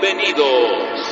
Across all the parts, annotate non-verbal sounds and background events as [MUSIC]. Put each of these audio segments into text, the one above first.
Bienvenidos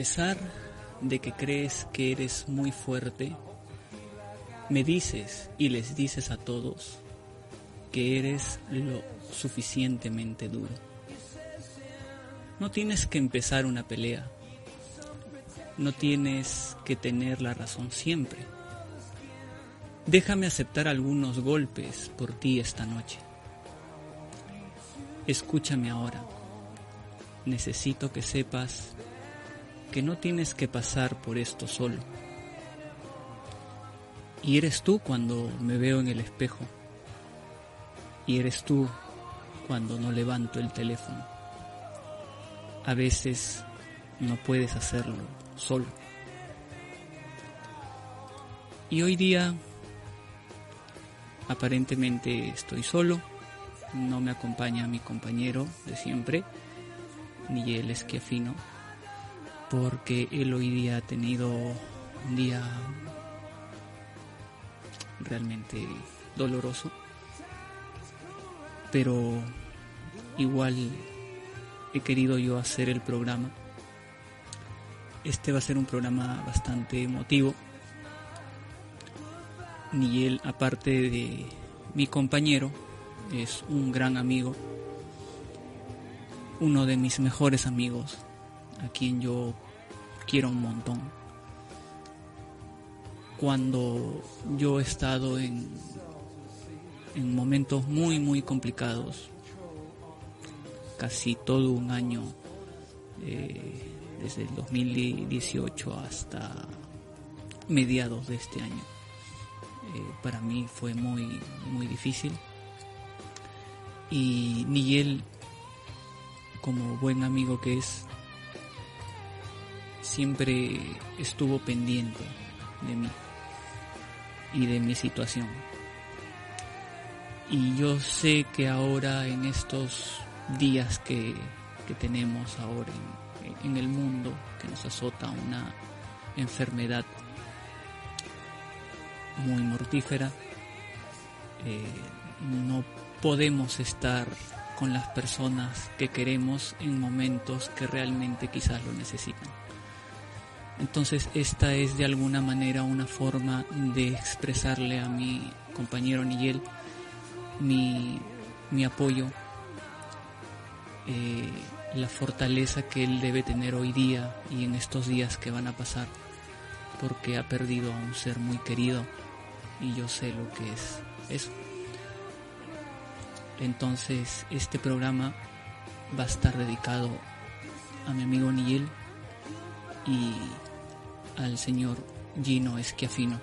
pesar de que crees que eres muy fuerte, me dices y les dices a todos que eres lo suficientemente duro. No tienes que empezar una pelea, no tienes que tener la razón siempre. Déjame aceptar algunos golpes por ti esta noche. Escúchame ahora. Necesito que sepas que no tienes que pasar por esto solo. Y eres tú cuando me veo en el espejo. Y eres tú cuando no levanto el teléfono. A veces no puedes hacerlo solo. Y hoy día aparentemente estoy solo, no me acompaña mi compañero de siempre, ni él es que afino porque él hoy día ha tenido un día realmente doloroso, pero igual he querido yo hacer el programa. Este va a ser un programa bastante emotivo. él, aparte de mi compañero, es un gran amigo, uno de mis mejores amigos a quien yo quiero un montón. Cuando yo he estado en, en momentos muy, muy complicados, casi todo un año, eh, desde el 2018 hasta mediados de este año. Eh, para mí fue muy, muy difícil. Y Miguel, como buen amigo que es, siempre estuvo pendiente de mí y de mi situación. Y yo sé que ahora en estos días que, tenemos ahora en, el mundo, que nos azota una enfermedad muy mortífera, eh, no podemos estar con las personas que queremos en momentos que realmente quizás lo necesitan. Entonces esta es de alguna manera una forma de expresarle a mi compañero Nigel mi, mi apoyo, eh, la fortaleza que él debe tener hoy día y en estos días que van a pasar, porque ha perdido a un ser muy querido y yo sé lo que es eso. Entonces este programa va a estar dedicado a mi amigo Nigel y al señor Gino Esquiafino,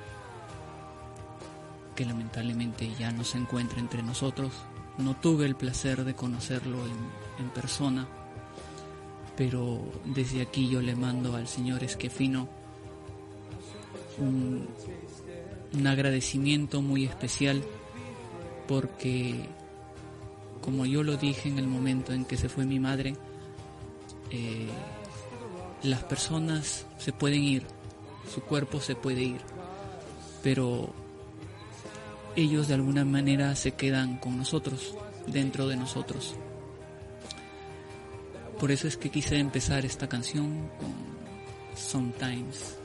que lamentablemente ya no se encuentra entre nosotros. No tuve el placer de conocerlo en, persona, pero desde aquí yo le mando al señor Esquiafino un, agradecimiento muy especial porque, como yo lo dije en el momento en que se fue mi madre, eh, las personas se pueden ir, su cuerpo se puede ir, pero ellos de alguna manera se quedan con nosotros, dentro de nosotros. Por eso es que quise empezar esta canción con Sometimes,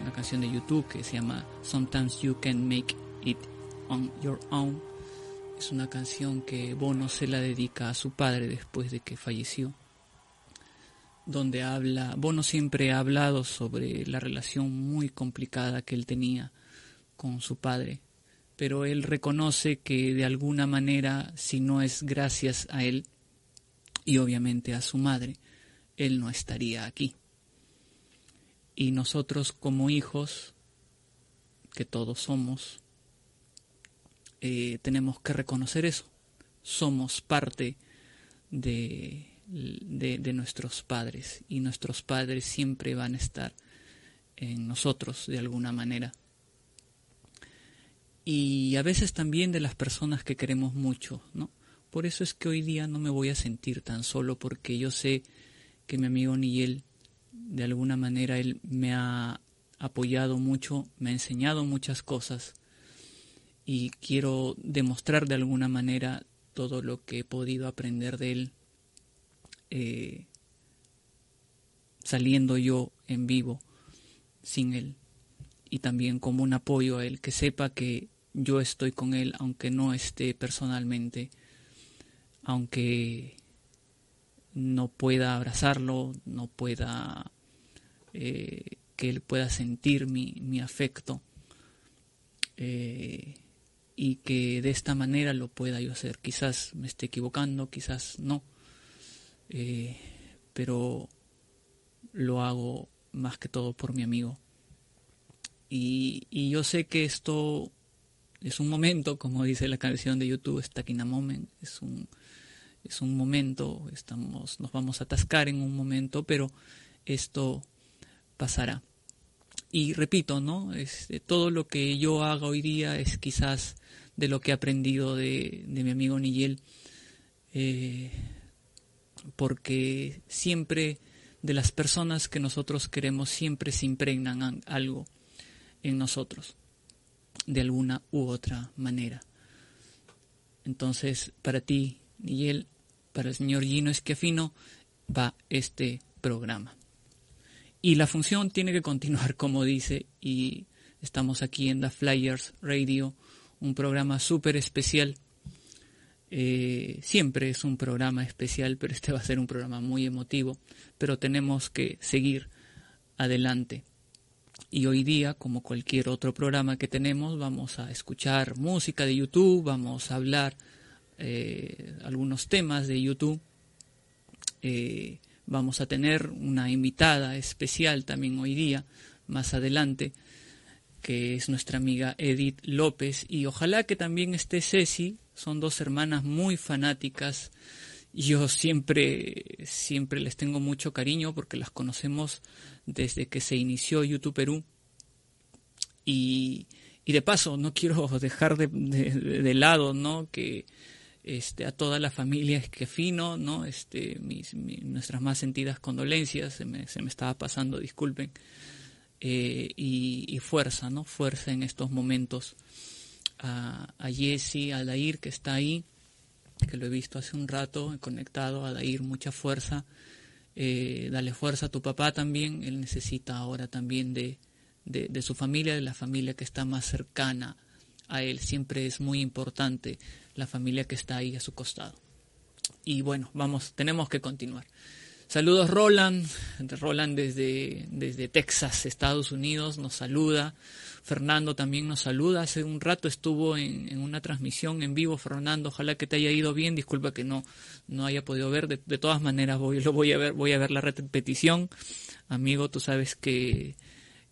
una canción de YouTube que se llama Sometimes You Can Make It On Your Own. Es una canción que Bono se la dedica a su padre después de que falleció donde habla, Bono siempre ha hablado sobre la relación muy complicada que él tenía con su padre, pero él reconoce que de alguna manera, si no es gracias a él y obviamente a su madre, él no estaría aquí. Y nosotros como hijos, que todos somos, eh, tenemos que reconocer eso. Somos parte de, de, nuestros padres y nuestros padres siempre van a estar en nosotros de alguna manera. Y a veces también de las personas que queremos mucho, ¿no? Por eso es que hoy día no me voy a sentir tan solo porque yo sé que mi amigo Nigel, de alguna manera, él me ha apoyado mucho, me ha enseñado muchas cosas y quiero demostrar de alguna manera todo lo que he podido aprender de él eh, saliendo yo en vivo sin él y también como un apoyo a él, que sepa que yo estoy con él aunque no esté personalmente, aunque no pueda abrazarlo, no pueda eh, que él pueda sentir mi, mi afecto eh, y que de esta manera lo pueda yo hacer. Quizás me esté equivocando, quizás no, eh, pero lo hago más que todo por mi amigo. Y, yo sé que esto es un momento, como dice la canción de YouTube, a Moment, es un, es un momento, estamos, nos vamos a atascar en un momento, pero esto pasará. Y repito, ¿no? Este, todo lo que yo haga hoy día es quizás de lo que he aprendido de, de mi amigo Nigel, eh, porque siempre de las personas que nosotros queremos siempre se impregnan algo en nosotros, de alguna u otra manera. Entonces, para ti, Nigel, para el señor Gino Esquiafino, va este programa. Y la función tiene que continuar, [LAUGHS] como dice, y estamos aquí en The Flyers Radio, un programa súper especial. Eh, siempre es un programa especial, pero este va a ser un programa muy emotivo, pero tenemos que seguir adelante. Y hoy día, como cualquier otro programa que tenemos, vamos a escuchar música de YouTube, vamos a hablar eh, algunos temas de YouTube. Eh, vamos a tener una invitada especial también hoy día, más adelante, que es nuestra amiga Edith López. Y ojalá que también esté Ceci, son dos hermanas muy fanáticas. Yo siempre, siempre les tengo mucho cariño porque las conocemos desde que se inició YouTube Perú. Y, y de paso, no quiero [LAUGHS] dejar de, de lado, ¿no? Que este, a toda la familia Esquefino, ¿no? Este, mis, nuestras más sentidas condolencias, se me, se me estaba pasando, disculpen, eh, y, fuerza, ¿no? Fuerza en estos momentos a, a Jesse, a Dair, que está ahí, que lo he visto hace un rato, he conectado a Dair, mucha fuerza, eh, dale fuerza a tu papá también, él necesita ahora también de, de, de su familia, de la familia que está más cercana a él, siempre es muy importante la familia que está ahí a su costado. Y bueno, vamos, tenemos que continuar. Saludos Roland, Roland desde, Texas, Estados Unidos, nos saluda. Fernando también nos saluda. Hace un rato estuvo en, una transmisión en vivo, Fernando. Ojalá que te haya ido bien. Disculpa que no, no haya podido ver. De, de todas maneras, voy, [LAUGHS] lo voy a ver, voy a ver la repetición. Amigo, tú sabes que,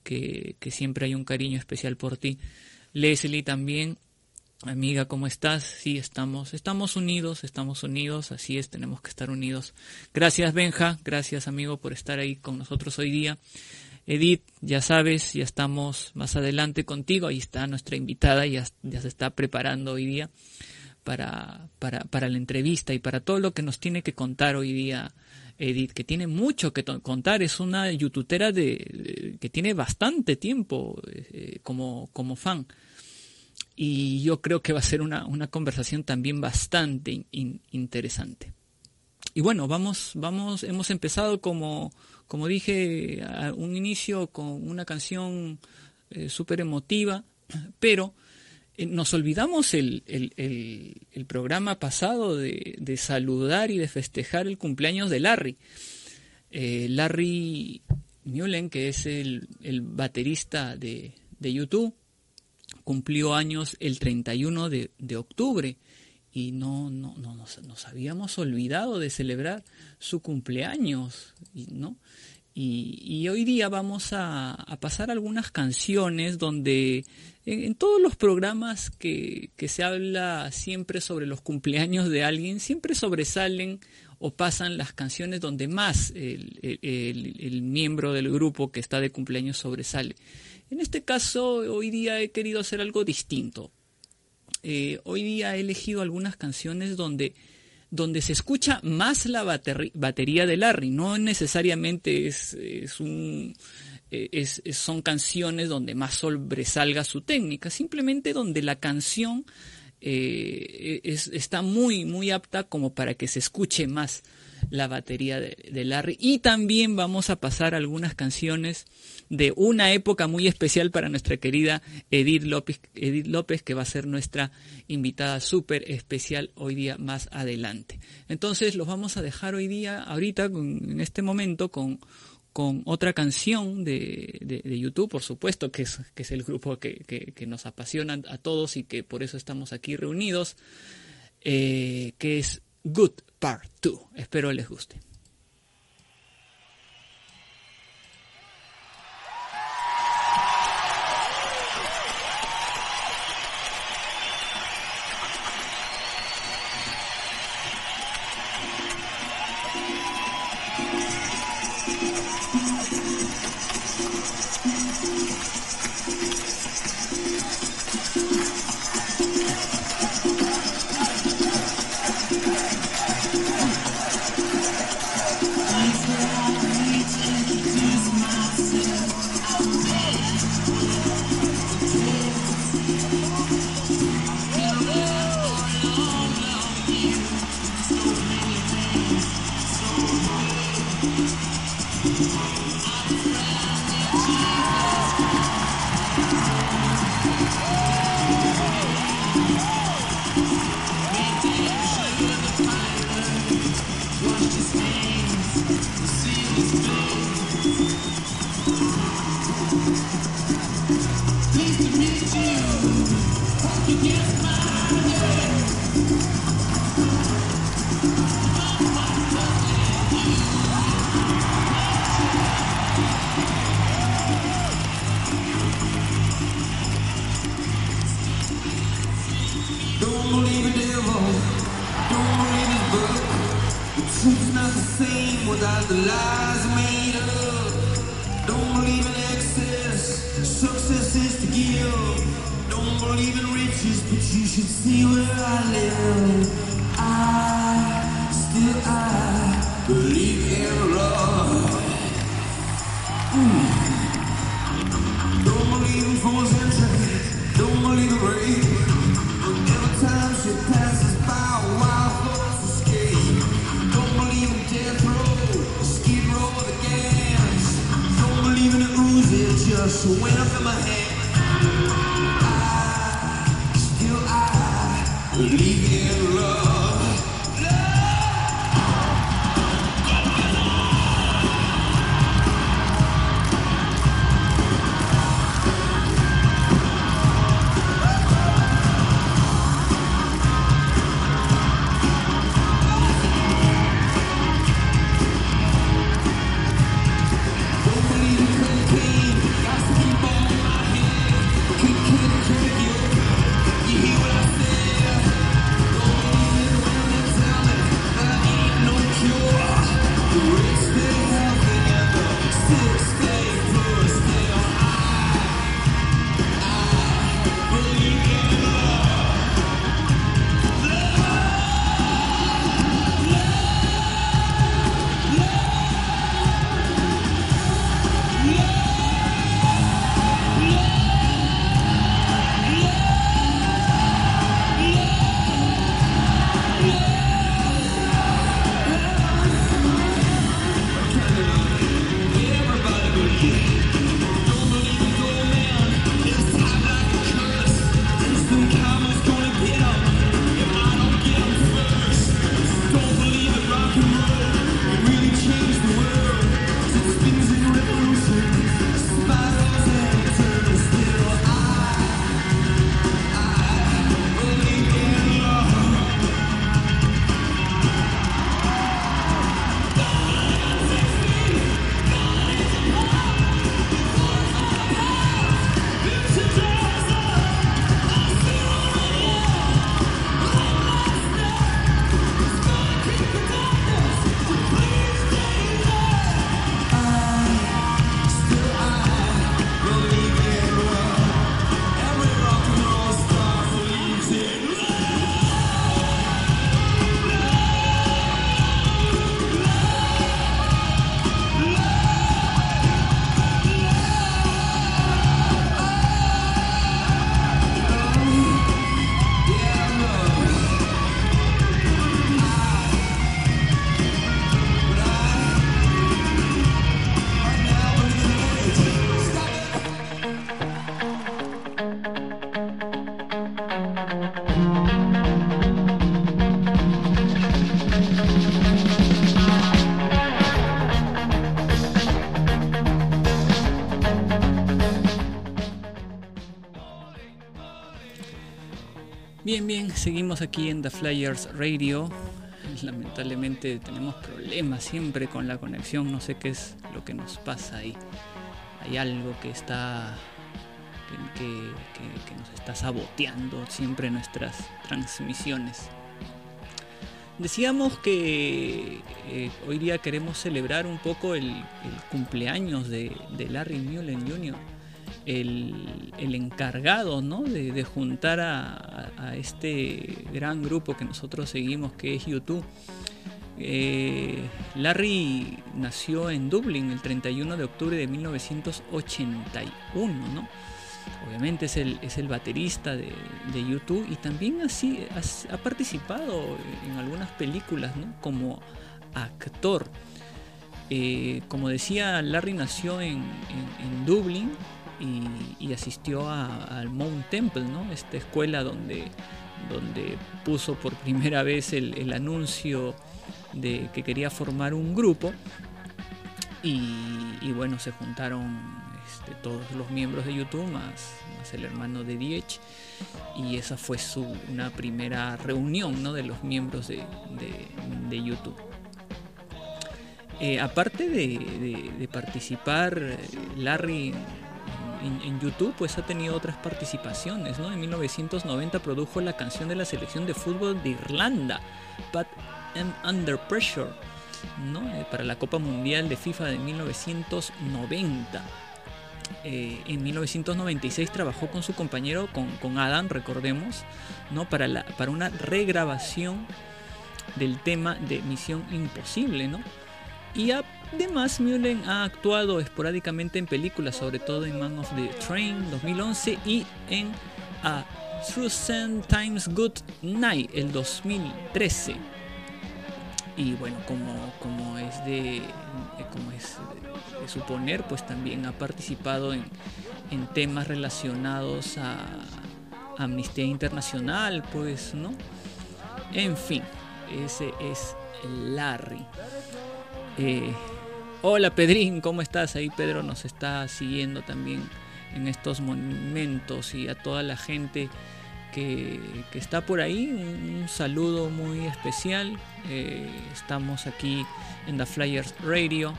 que, que siempre hay un cariño especial por ti. Leslie también, Amiga, ¿cómo estás? Sí, estamos, estamos unidos, estamos unidos, así es, tenemos que estar unidos. Gracias, Benja, gracias, amigo, por estar ahí con nosotros hoy día. Edith, ya sabes, ya estamos más adelante contigo, ahí está nuestra invitada, ya, ya se está preparando hoy día para, para, para la entrevista y para todo lo que nos tiene que contar hoy día Edith, que tiene mucho que contar, es una youtubera de, que tiene bastante tiempo eh, como, como fan y yo creo que va a ser una, una conversación también bastante interesante. Y bueno, vamos, vamos, hemos empezado como, como dije, a un inicio con una canción eh, súper emotiva, pero eh, nos olvidamos el, el, el, programa pasado de, de, saludar y de festejar el cumpleaños de Larry. Eh, Larry Mullen, que es el, baterista de, de YouTube, cumplió años el 31 de, de octubre y no, no, no nos, nos, habíamos olvidado de celebrar su cumpleaños, ¿no? Y, y hoy día vamos a, a, pasar algunas canciones donde en, todos los programas que, que, se habla siempre sobre los cumpleaños de alguien, siempre sobresalen o pasan las canciones donde más el, el miembro del grupo que está de cumpleaños sobresale. En este caso, hoy día he querido hacer algo distinto. Eh, hoy día he elegido algunas canciones donde, donde se escucha más la batería de Larry. No necesariamente es, un, eh, es, son canciones donde más sobresalga su técnica, simplemente donde la canción eh, es, está muy, muy apta como para que se escuche más la batería de, Larry. Y también vamos a pasar algunas canciones de una época muy especial para nuestra querida Edith López, Edith López que va a ser nuestra invitada súper especial hoy día más adelante. Entonces los vamos a dejar hoy día, ahorita, en este momento, con con otra canción de, de, YouTube, por supuesto, que es, que es el grupo que, que, que, nos apasiona a todos y que por eso estamos aquí reunidos, eh, que es Good Part 2. Espero les guste. The lies made up. Don't believe in excess. Success is. Don't believe in riches, but you should see where I live. Keep on Bien, bien, seguimos aquí en The Flyers Radio. Lamentablemente tenemos problemas siempre con la conexión, no sé qué es lo que nos pasa ahí. Hay algo que está que, nos está saboteando siempre nuestras transmisiones. Decíamos que eh, hoy día queremos celebrar un poco el, cumpleaños de, Larry Mullen Jr., el, encargado ¿no? de, juntar a, este gran grupo que nosotros seguimos, que es YouTube. Eh, Larry nació en Dublín el 31 de octubre de 1981, ¿no? obviamente es el, es el baterista de, YouTube y también así ha, participado en algunas películas como actor. Eh, como decía, Larry nació en, Dublín y, asistió al Mount Temple, ¿no? esta escuela donde, donde puso por primera vez el, anuncio de que quería formar un grupo y bueno, se juntaron de todos los miembros de YouTube, más, el hermano de Diech. Y esa fue su, una primera reunión ¿no? de los miembros de, YouTube. Eh, aparte de, participar eh, Larry en, YouTube, pues ha tenido otras participaciones. ¿no? En 1990 produjo la canción de la selección de fútbol de Irlanda, But I'm Under Pressure, ¿no? Eh, para la Copa Mundial de FIFA de 1990. Eh, en 1996 trabajó con su compañero, con, Adam, recordemos, ¿no? para, la, para una regrabación del tema de Misión Imposible. ¿no? Y además Mullen ha actuado esporádicamente en películas, sobre todo en Man of the Train 2011 y en A True Times Good Night el 2013. Y bueno, como, como es de como es suponer, pues también ha participado en, temas relacionados a Amnistía Internacional, pues, ¿no? En fin, ese es Larry. Eh, hola Pedrín, ¿cómo estás? Ahí Pedro nos está siguiendo también en estos momentos y a toda la gente que, está por ahí, un, saludo muy especial. Eh, estamos aquí en The Flyers Radio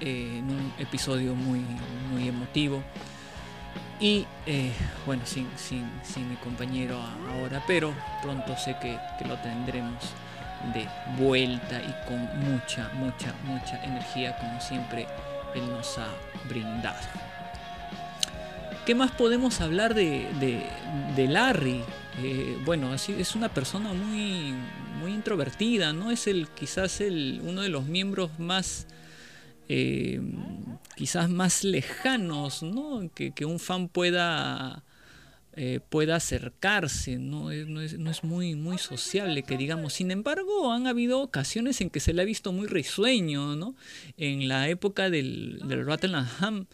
en un episodio muy, muy emotivo. Y eh, bueno, sin, sin, mi compañero ahora, pero pronto sé que, lo tendremos de vuelta y con mucha, mucha, mucha energía como siempre él nos ha brindado. ¿Qué más podemos hablar de, de, Larry? Eh, bueno, es una persona muy, muy introvertida, ¿no? Es el quizás el, uno de los miembros más eh, quizás más lejanos, ¿no? Que, un fan pueda, eh, pueda acercarse, ¿no? No, es, muy, muy sociable, que digamos. Sin embargo, han habido ocasiones en que se le ha visto muy risueño, ¿no? En la época del, del Rottenham,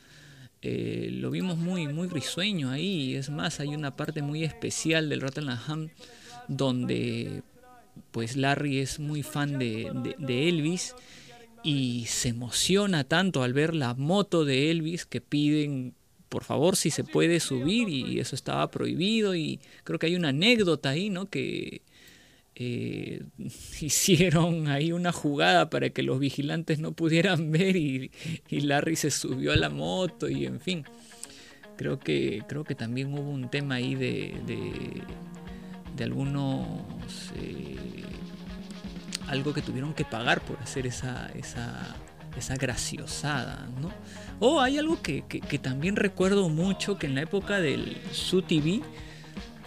eh, lo vimos muy, muy risueño ahí. Es más, hay una parte muy especial del Rottenham donde pues Larry es muy fan de, de Elvis y se emociona tanto al ver la moto de Elvis que piden por favor si se puede subir y eso estaba prohibido y creo que hay una anécdota ahí, ¿no? Que eh, [LAUGHS] hicieron ahí una jugada para que los vigilantes no pudieran [LAUGHS] ver y, Larry se subió a la moto y en fin. Creo que, creo que también hubo un tema ahí de, de, algunos... Eh, algo que tuvieron que pagar por hacer esa, esa, esa graciosada, ¿no? O hay algo que, también recuerdo mucho que en la época del Su TV,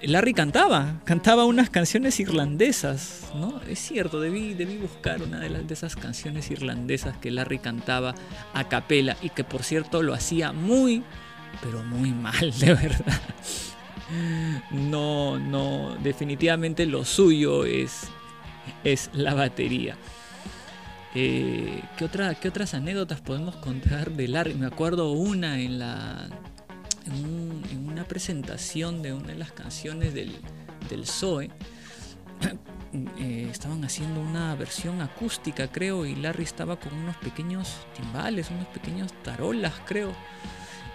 Larry cantaba, cantaba unas canciones irlandesas, ¿no? Es cierto, debí, debí buscar una de, las, de esas canciones irlandesas que Larry cantaba a capela y que por cierto lo hacía muy, pero muy mal, de verdad. No, no, definitivamente lo suyo es es la batería. Eh, ¿qué, otra, ¿Qué otras anécdotas podemos contar de Larry? Me acuerdo una en la en, una presentación de una de las canciones del, del Zoe. [COUGHS] Eh, estaban haciendo una versión acústica, creo, y Larry estaba con unos pequeños timbales, unos pequeños tarolas, creo.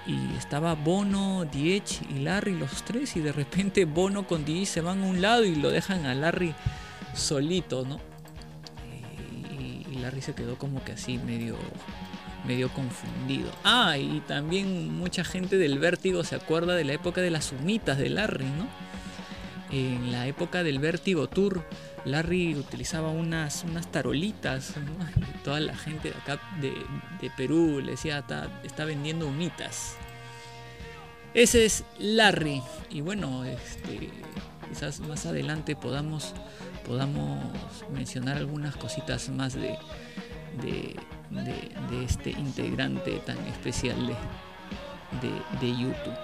y estaba Bono, Diech y Larry los tres y de repente Bono con Diech se van a un lado y lo dejan a Larry solito, ¿no? Y, y Larry se quedó como que así medio medio confundido. Ah, y también mucha gente del vértigo se acuerda de la época de las humitas de Larry, ¿no? En la época del vértigo tour, Larry utilizaba unas, unas tarolitas, ¿no? Toda la gente de acá de, de Perú le decía, está, está vendiendo humitas. Ese es Larry. Y bueno, este, quizás más adelante podamos, podamos mencionar algunas cositas más de, de, este integrante tan especial de, de, de YouTube.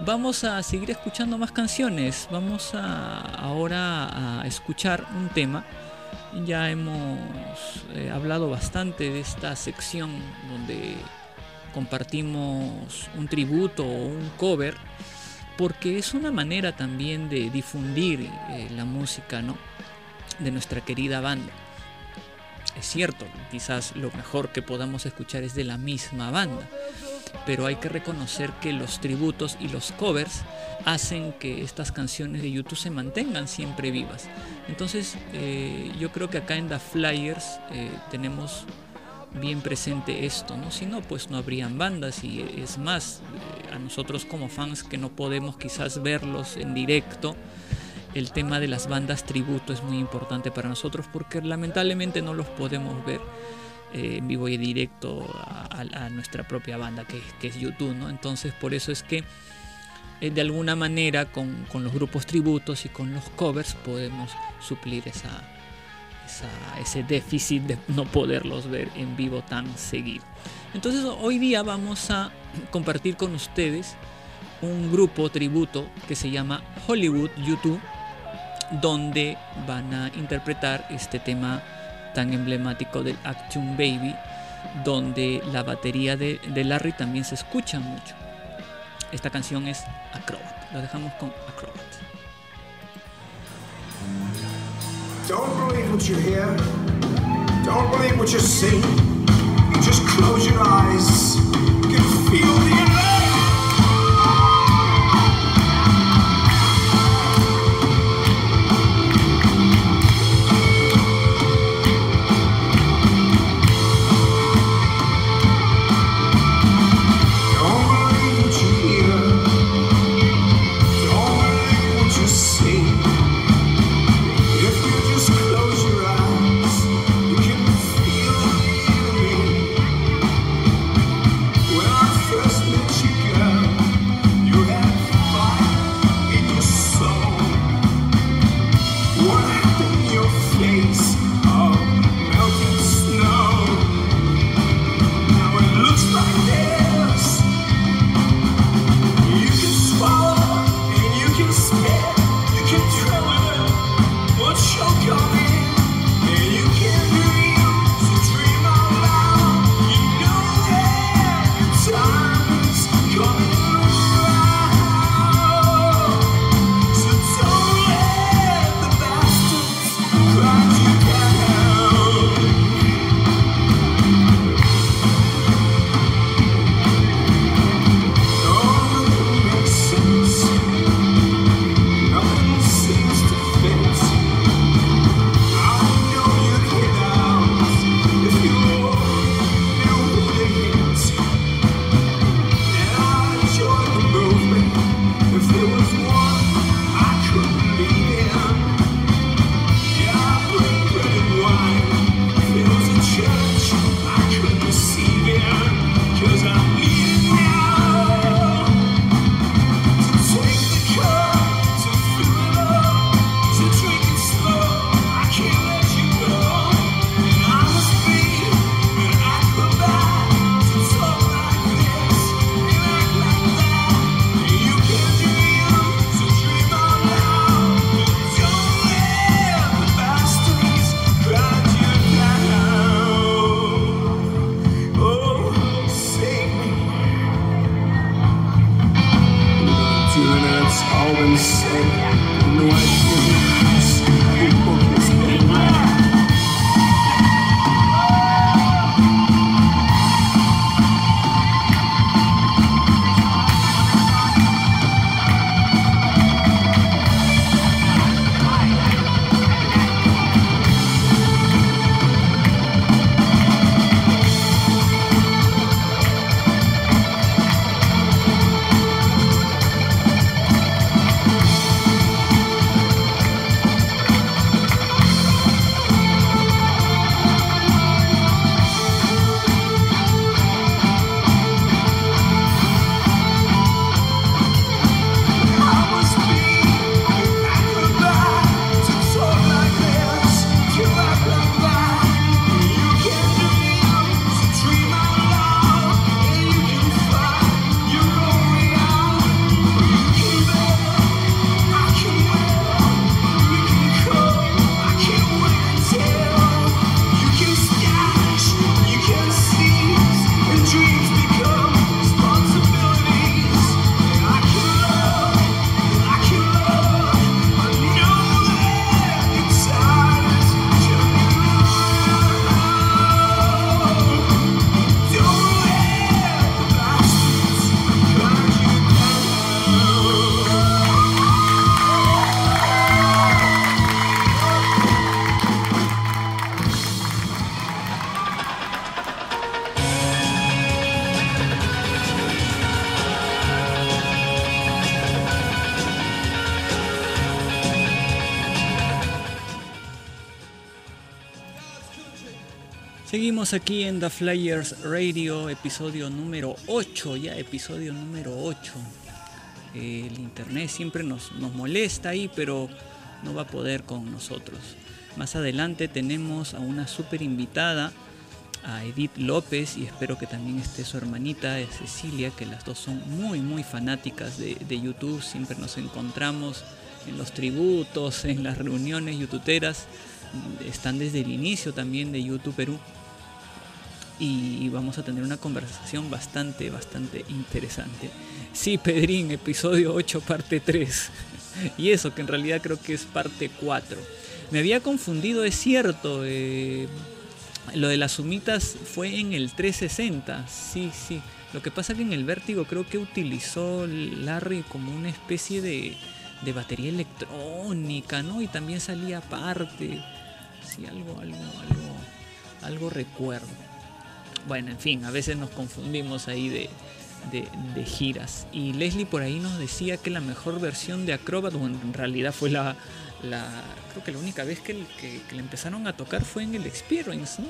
Vamos a seguir escuchando más canciones. Vamos a, ahora a escuchar un tema. Ya hemos eh, hablado bastante de esta sección donde compartimos un tributo o un cover, porque es una manera también de difundir eh, la música ¿no? De nuestra querida banda. Es cierto, quizás lo mejor que podamos escuchar es de la misma banda, pero hay que reconocer que los tributos y los covers hacen que estas canciones de YouTube se mantengan siempre vivas. Entonces eh, yo creo que acá en The Flyers eh, tenemos bien presente esto, ¿no? Si no, pues no habrían bandas y es más, eh, a nosotros como fans que no podemos quizás verlos en directo, el tema de las bandas tributo es muy importante para nosotros porque lamentablemente no los podemos ver eh, en vivo y directo a, nuestra propia banda que, es YouTube, ¿no? Entonces por eso es que eh, de alguna manera con, los grupos tributos y con los covers podemos suplir esa- ese déficit de no poderlos ver en vivo tan seguido. Entonces hoy día vamos a compartir con ustedes un grupo tributo que se llama Hollywood YouTube, donde van a interpretar este tema tan emblemático del Action Baby, donde la batería de, Larry también se escucha mucho. Esta canción es Acrobat. Lo dejamos con Acrobat. Don't believe what you hear. Don't believe what you see. Just close your eyes. You can feel the. Seguimos aquí en The Flyers Radio, episodio número 8, ya episodio número 8. Eh, el internet siempre nos, nos molesta ahí, pero no va a poder con nosotros. Más adelante tenemos a una super invitada, a Edith López, y espero que también esté su hermanita Cecilia, que las dos son muy, muy fanáticas de, de YouTube. Siempre nos encontramos en los tributos, en las reuniones youtuberas. Están desde el inicio también de YouTube Perú y vamos a tener una conversación bastante, bastante interesante. Sí, Pedrín, episodio 8, parte 3. Y eso, que en realidad creo que es parte 4. Me había confundido, es cierto. eh, lo de las sumitas fue en el 360. Sí, sí. Lo que pasa que en el vértigo creo que utilizó Larry como una especie de, de batería electrónica, ¿no? Y también salía aparte. Sí, algo, algo, algo, algo recuerdo. Bueno, en fin, a veces nos confundimos ahí de, de- de giras. Y Leslie por ahí nos decía que la mejor versión de Acrobat, bueno, en realidad fue la, la creo que la única vez que, que, que le empezaron a tocar fue en el Experience, ¿no?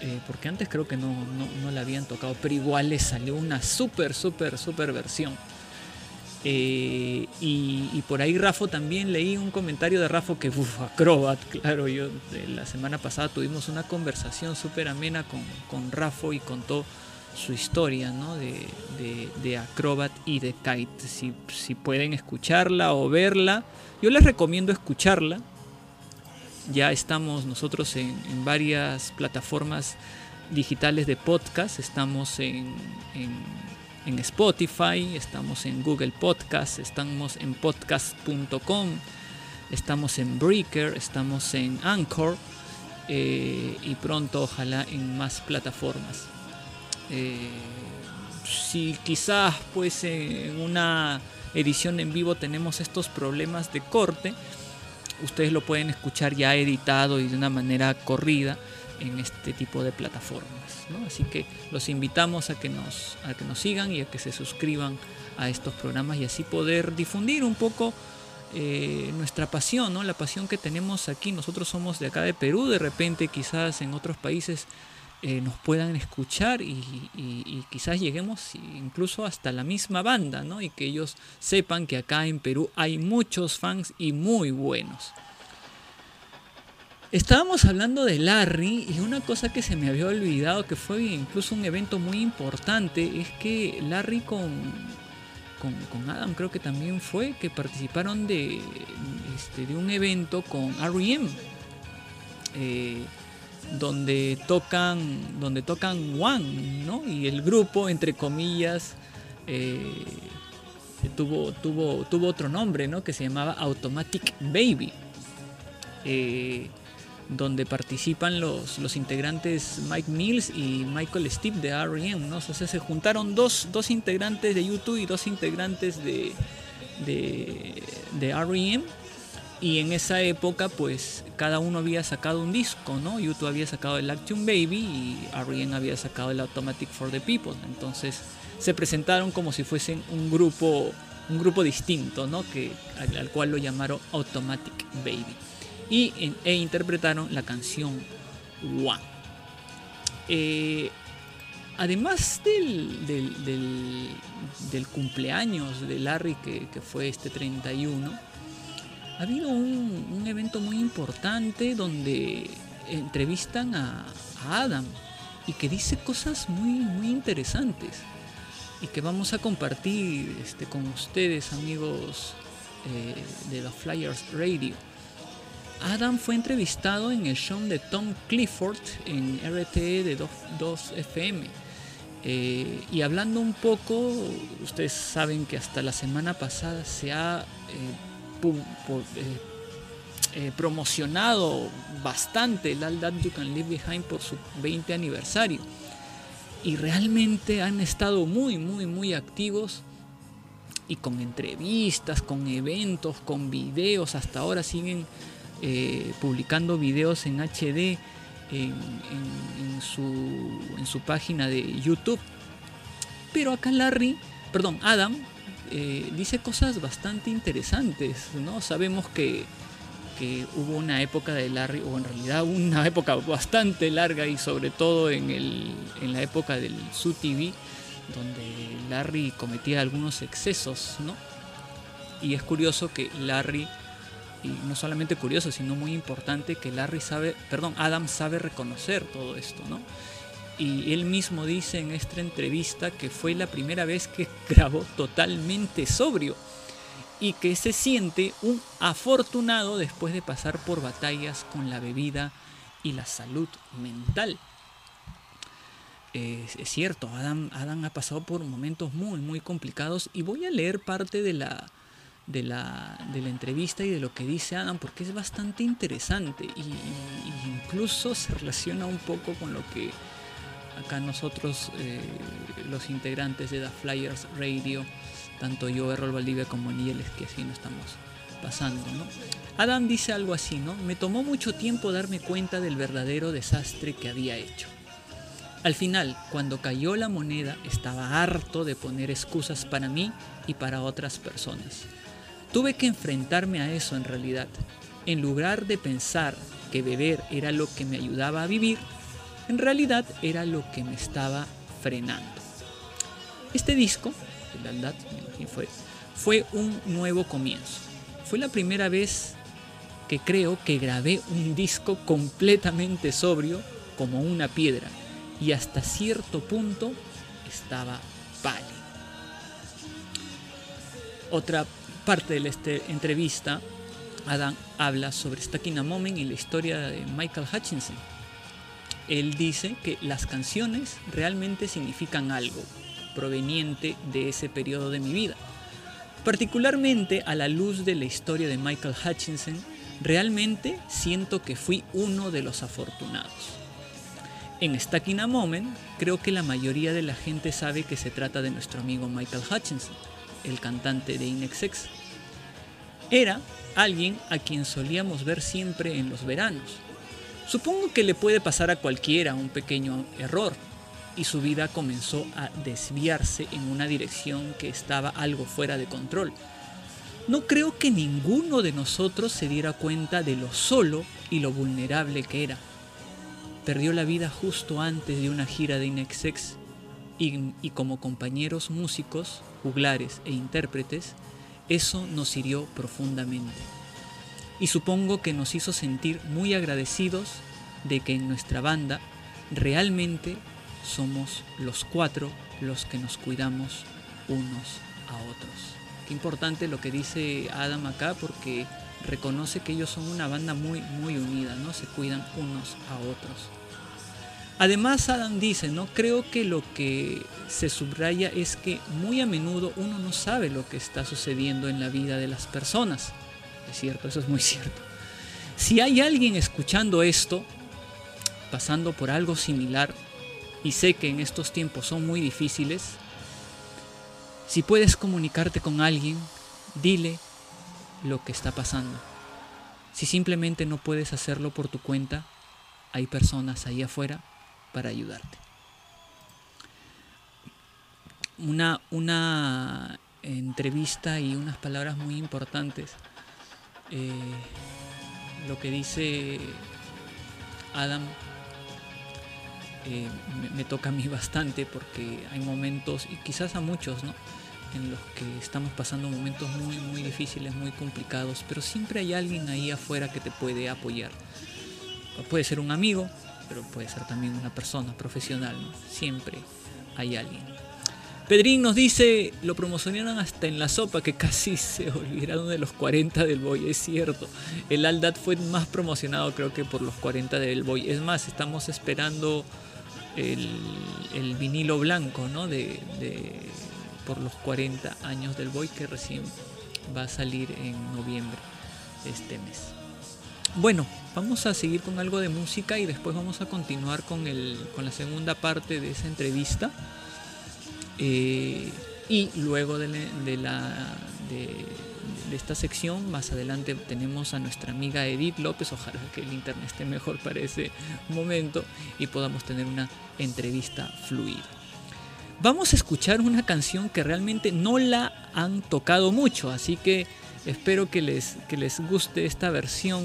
Eh, porque antes creo que no, no, no la habían tocado, pero igual le salió una súper, súper, súper versión. Eh, y, por ahí Rafo también leí un comentario de Rafo que, uff, Acrobat, claro, yo la semana pasada tuvimos una conversación súper amena con, con Rafo y contó su historia ¿no? de, de- de Acrobat y de Kite. Si, si pueden escucharla o verla, yo les recomiendo escucharla. Ya estamos nosotros en, varias plataformas digitales de podcast. Estamos en- en Spotify, estamos en Google Podcast, estamos en podcast.com, estamos en Breaker, estamos en Anchor eh, y pronto ojalá en más plataformas. Eh, si quizás pues en una edición en vivo tenemos estos problemas de corte, ustedes lo pueden escuchar ya editado y de una manera corrida en este tipo de plataformas. Así que los invitamos a que, nos, a que nos sigan y a que se suscriban a estos programas y así poder difundir un poco eh, nuestra pasión, ¿no? la pasión que tenemos aquí. Nosotros somos de acá de Perú, de repente quizás en otros países eh, nos puedan escuchar y, y- y quizás lleguemos incluso hasta la misma banda, ¿no? Y que ellos sepan que acá en Perú hay muchos fans y muy buenos. Estábamos hablando de Larry y una cosa que se me había olvidado, que fue incluso un evento muy importante, es que Larry con, con, Adam creo que también fue, que participaron de, este, de un evento con R.E.M. eh, donde tocan donde tocan One, ¿no? Y el grupo, entre comillas, eh, tuvo, tuvo, tuvo otro nombre, ¿no? Que se llamaba Automatic Baby. Eh, donde participan los, los integrantes Mike Mills y Michael Steve de R.E.M. ¿no? O sea, se juntaron dos, dos integrantes de YouTube y dos integrantes de, de, de R.E.M. Y en esa época, pues cada uno había sacado un disco, ¿no? YouTube había sacado el Action Baby y R.E.M. había sacado el Automatic for the People. Entonces se presentaron como si fuesen un grupo, un grupo distinto, ¿no? Que, al, al cual lo llamaron Automatic Baby. Y, e interpretaron la canción One. Eh, además del, del, del- cumpleaños de Larry, que, fue este 31, ha habido un, evento muy importante donde entrevistan a, Adam y que dice cosas muy, muy interesantes y que vamos a compartir este, con ustedes, amigos eh, de The Flyers Radio. Adam fue entrevistado en el show de Tom Clifford en RTE de 2, 2 FM. Y hablando un poco, ustedes saben que hasta la semana pasada se ha eh, eh, eh, promocionado bastante el All That You Can Leave Behind por su 20 aniversario. Y realmente han estado muy, muy, muy activos y con entrevistas, con eventos, con videos. Hasta ahora siguen eh, publicando videos en HD en, su, en su página de YouTube. Pero acá Larry, perdón, Adam, eh, dice cosas bastante interesantes, ¿no? Sabemos que que hubo una época de Larry, o en realidad una época bastante larga y sobre todo en, el, en la época del Su TV, donde Larry cometía algunos excesos, ¿no? Y es curioso que Larry, y no solamente curioso, sino muy importante, que Larry sabe, perdón, Adam sabe reconocer todo esto, ¿no? Y él mismo dice en esta entrevista que fue la primera vez que [LAUGHS] grabó totalmente sobrio y que se siente un afortunado después de pasar por batallas con la bebida y la salud mental. Es, cierto, Adam, Adam ha pasado por momentos muy, muy complicados y voy a leer parte de la, de la, de la entrevista y de lo que dice Adam porque es bastante interesante y, incluso se relaciona un poco con lo que acá nosotros, eh, los integrantes de The Flyers Radio, tanto yo, Errol Valdivia como Nieles, que así no estamos pasando, ¿no? Adam dice algo así, ¿no? Me tomó mucho tiempo darme cuenta del verdadero desastre que había hecho. Al final, cuando cayó la moneda, estaba harto de poner excusas para mí y para otras personas. Tuve que enfrentarme a eso en realidad. En lugar de pensar que beber era lo que me ayudaba a vivir, en realidad era lo que me estaba frenando. Este disco, imagino fue, fue un nuevo comienzo. Fue la primera vez que creo que grabé un disco completamente sobrio como una piedra y hasta cierto punto estaba pálido. Otra parte de esta entrevista, Adam habla sobre Stacking a Moment y la historia de Michael Hutchinson. Él dice que las canciones realmente significan algo proveniente de ese periodo de mi vida. Particularmente a la luz de la historia de Michael Hutchinson, realmente siento que fui uno de los afortunados. En Stacking a Moment, creo que la mayoría de la gente sabe que se trata de nuestro amigo Michael Hutchinson, el cantante de Inexex. Era alguien a quien solíamos ver siempre en los veranos. Supongo que le puede pasar a cualquiera un pequeño error, y su vida comenzó a desviarse en una dirección que estaba algo fuera de control. No creo que ninguno de nosotros se diera cuenta de lo solo y lo vulnerable que era. Perdió la vida justo antes de una gira de Inexex y, y como compañeros músicos, juglares e intérpretes, eso nos hirió profundamente. Y supongo que nos hizo sentir muy agradecidos de que en nuestra banda realmente somos los cuatro los que nos cuidamos unos a otros. Qué importante lo que dice Adam acá porque reconoce que ellos son una banda muy muy unida, ¿no? Se cuidan unos a otros. Además Adam dice, ¿no? Creo que lo que se subraya es que muy a menudo uno no sabe lo que está sucediendo en la vida de las personas. Es cierto, eso es muy cierto. Si hay alguien escuchando esto, pasando por algo similar, y sé que en estos tiempos son muy difíciles, si puedes comunicarte con alguien, dile lo que está pasando. Si simplemente no puedes hacerlo por tu cuenta, hay personas ahí afuera para ayudarte. Una, una entrevista y unas palabras muy importantes. Eh, lo que dice Adam eh, me, me toca a mí [LAUGHS] bastante porque hay momentos, y quizás a muchos, ¿no? en los que estamos pasando momentos muy, muy difíciles, muy complicados, pero siempre hay alguien ahí afuera que te puede apoyar. Puede ser un amigo, pero puede ser también una persona profesional, ¿no? Siempre hay alguien. Pedrín nos dice, lo promocionaron hasta en la sopa, que casi [LAUGHS] se olvidaron de los 40 del Boy, es cierto. El Aldad fue más promocionado creo que por los 40 del Boy. Es más, estamos esperando el, el vinilo blanco, ¿no? De, de, por los 40 años del Boy, que recién va a salir en noviembre de este mes. Bueno, vamos a seguir con algo de música y después vamos a continuar con, el, con la segunda parte de esa entrevista. Eh, y luego de, la, de, esta sección, más adelante tenemos a nuestra amiga Edith López. Ojalá que el internet esté mejor para ese momento y podamos tener una entrevista fluida. Vamos a escuchar una canción que realmente no la han tocado mucho, así que Espero que les, que les guste esta versión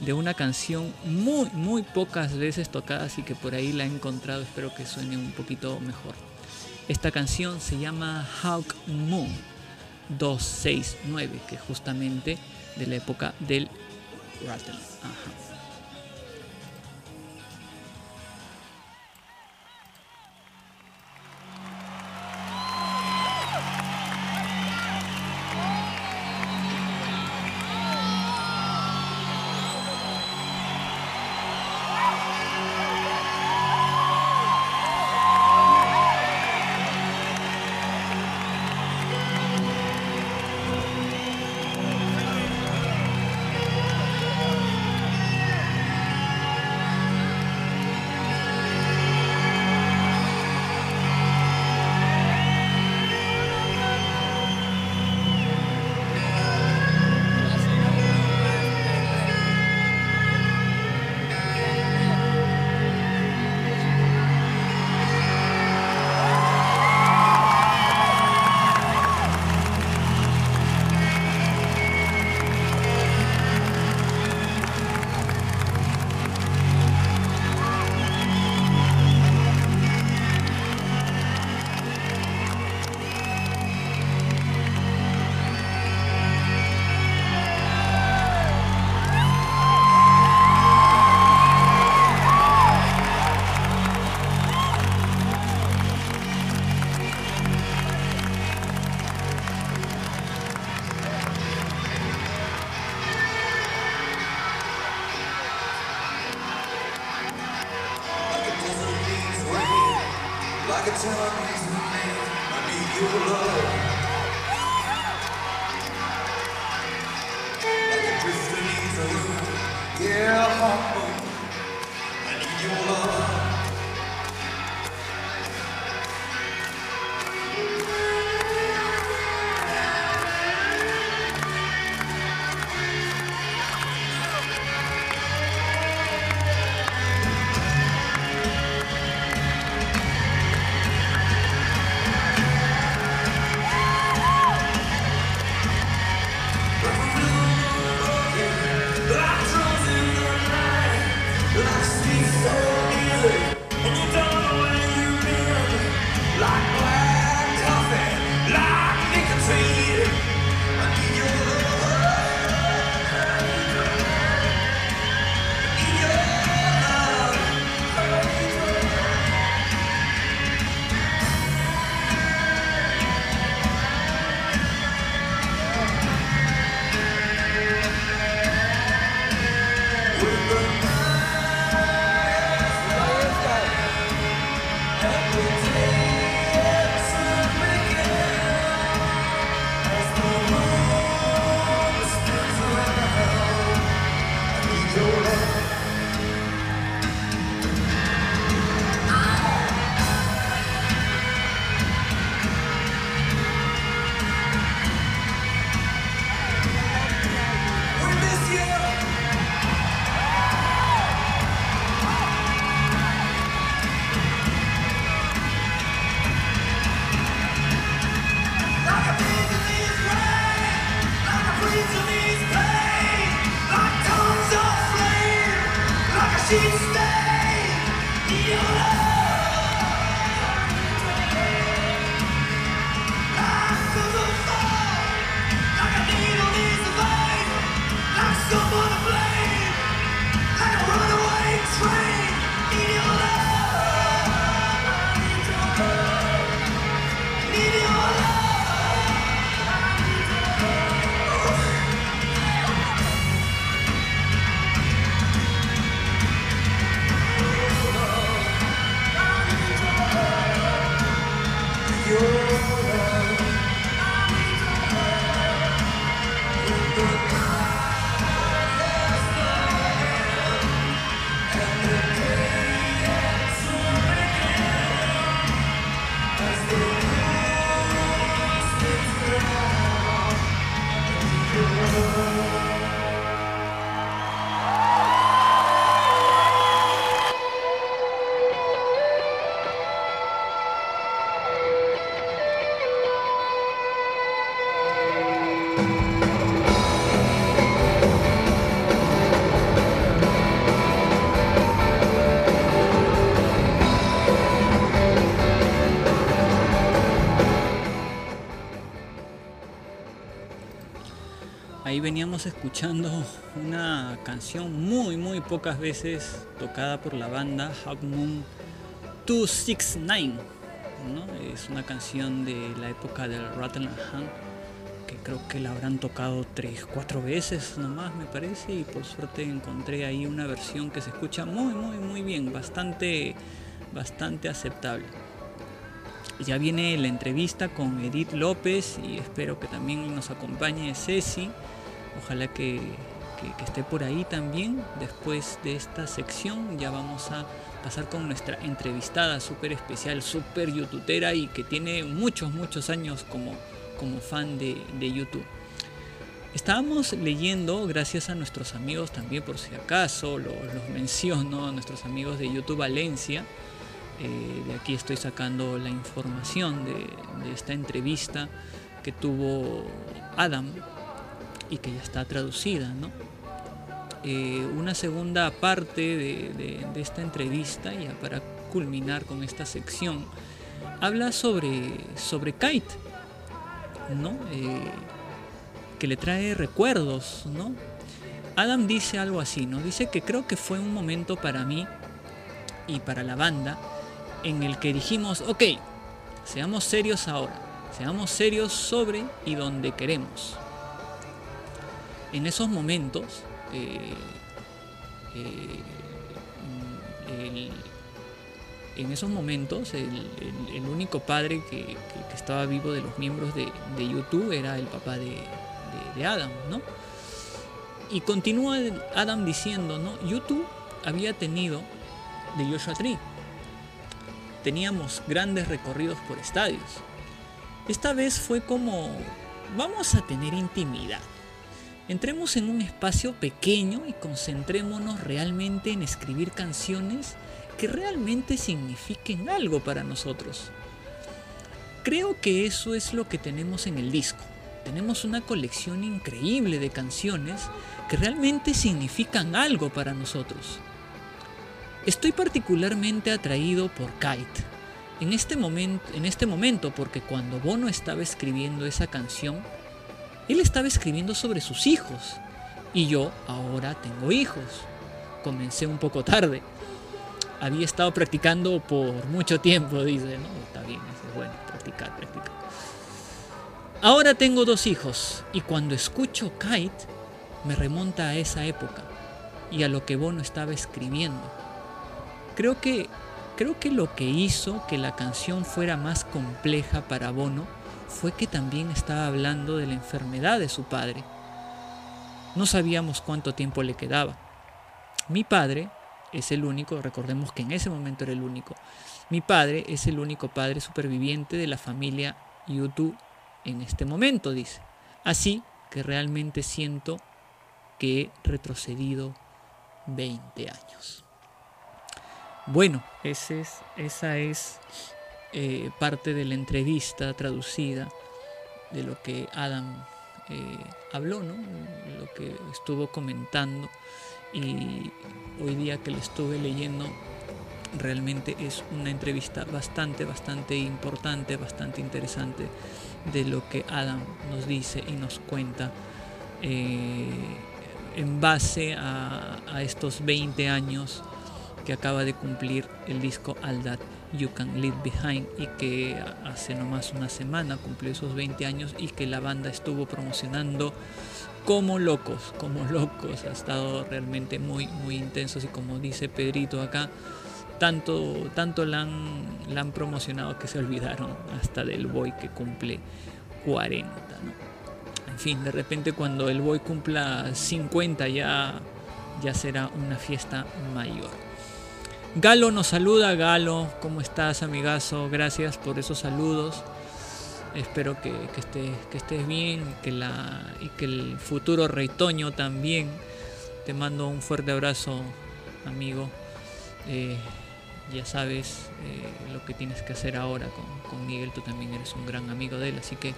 de una canción muy, muy pocas veces tocada, así que por ahí la he encontrado. Espero que suene un poquito mejor. Esta canción se llama Hawk Moon 269, que es justamente de la época del Rattle. Ajá. Veníamos escuchando una canción muy muy pocas veces tocada por la banda Hawk Moon 269. ¿no? Es una canción de la época del Rattle and Hand que creo que la habrán tocado 3, 4 veces nomás me parece y por suerte encontré ahí una versión que se escucha muy muy muy bien, bastante bastante aceptable. Ya viene la entrevista con Edith López y espero que también nos acompañe Ceci. Ojalá que, esté por ahí también. Después de esta sección ya vamos a pasar con nuestra entrevistada súper especial, súper youtubera y que tiene muchos, muchos años como, como fan de, de YouTube. Estábamos leyendo, gracias a nuestros amigos también por si acaso, lo- los menciono, a nuestros amigos de YouTube Valencia. Eh, de aquí estoy sacando la información de esta entrevista que tuvo Adam y que ya está traducida, ¿no? Eh, una segunda parte de, esta entrevista, ya para culminar con esta sección, habla sobre, sobre Kite, ¿no? Eh, que le trae recuerdos, ¿no? Adam dice algo así, ¿no? Dice que creo que fue un momento para mí y para la banda en el que dijimos, ok, seamos serios ahora, seamos serios sobre y donde queremos. En esos momentos, eh, eh, en esos momentos, el, único padre que, estaba vivo de los miembros de, YouTube era el papá de Adam, ¿no? Y continúa Adam diciendo, ¿no? YouTube había tenido de Joshua Tree. Teníamos grandes recorridos por estadios. Esta vez fue como, vamos a tener intimidad. Entremos en un espacio pequeño y concentrémonos realmente en escribir canciones que realmente signifiquen algo para nosotros. Creo que eso es lo que tenemos en el disco. Tenemos una colección increíble de canciones que realmente significan algo para nosotros. Estoy particularmente atraído por Kite. En este, momento, en este momento, porque cuando Bono estaba escribiendo esa canción, él estaba escribiendo sobre sus hijos. Y yo ahora tengo hijos. Comencé un poco tarde. Había estado practicando por mucho tiempo, dice, ¿no? Está bien, es bueno, practicar, practicar. Ahora tengo dos hijos y cuando escucho Kite me remonta a esa época y a lo que Bono estaba escribiendo. Creo que creo que lo que hizo que la canción fuera más compleja para Bono fue que también estaba hablando de la enfermedad de su padre. No sabíamos cuánto tiempo le quedaba. Mi padre es el único, recordemos que en ese momento era el único. Mi padre es el único padre superviviente de la familia YouTube en este momento, dice. Así que realmente siento que he retrocedido 20 años. Bueno, esa es eh, parte de la entrevista traducida de lo que Adam eh, habló, ¿no? Lo que estuvo comentando y hoy día que lo estuve leyendo realmente es una entrevista bastante, bastante importante, bastante interesante de lo que Adam nos dice y nos cuenta eh, en base a, a estos 20 años que acaba de cumplir el disco That You Can Leave Behind y que hace nomás una semana cumplió esos 20 años y que la banda estuvo promocionando como locos, como locos, ha estado realmente muy, muy intensos y como dice Pedrito acá, tanto, tanto la han, promocionado que se olvidaron hasta del boy que cumple 40, ¿no? En fin, de repente cuando el boy cumpla 50 ya, ya será una fiesta mayor. Galo nos saluda, Galo, ¿cómo estás amigazo? Gracias por esos saludos. Espero que, estés, que estés bien y que el futuro Reitoño también. Te mando un fuerte abrazo, amigo. Eh, ya sabes eh, lo que tienes que hacer ahora con, Miguel. Tú también eres un gran amigo de él, así que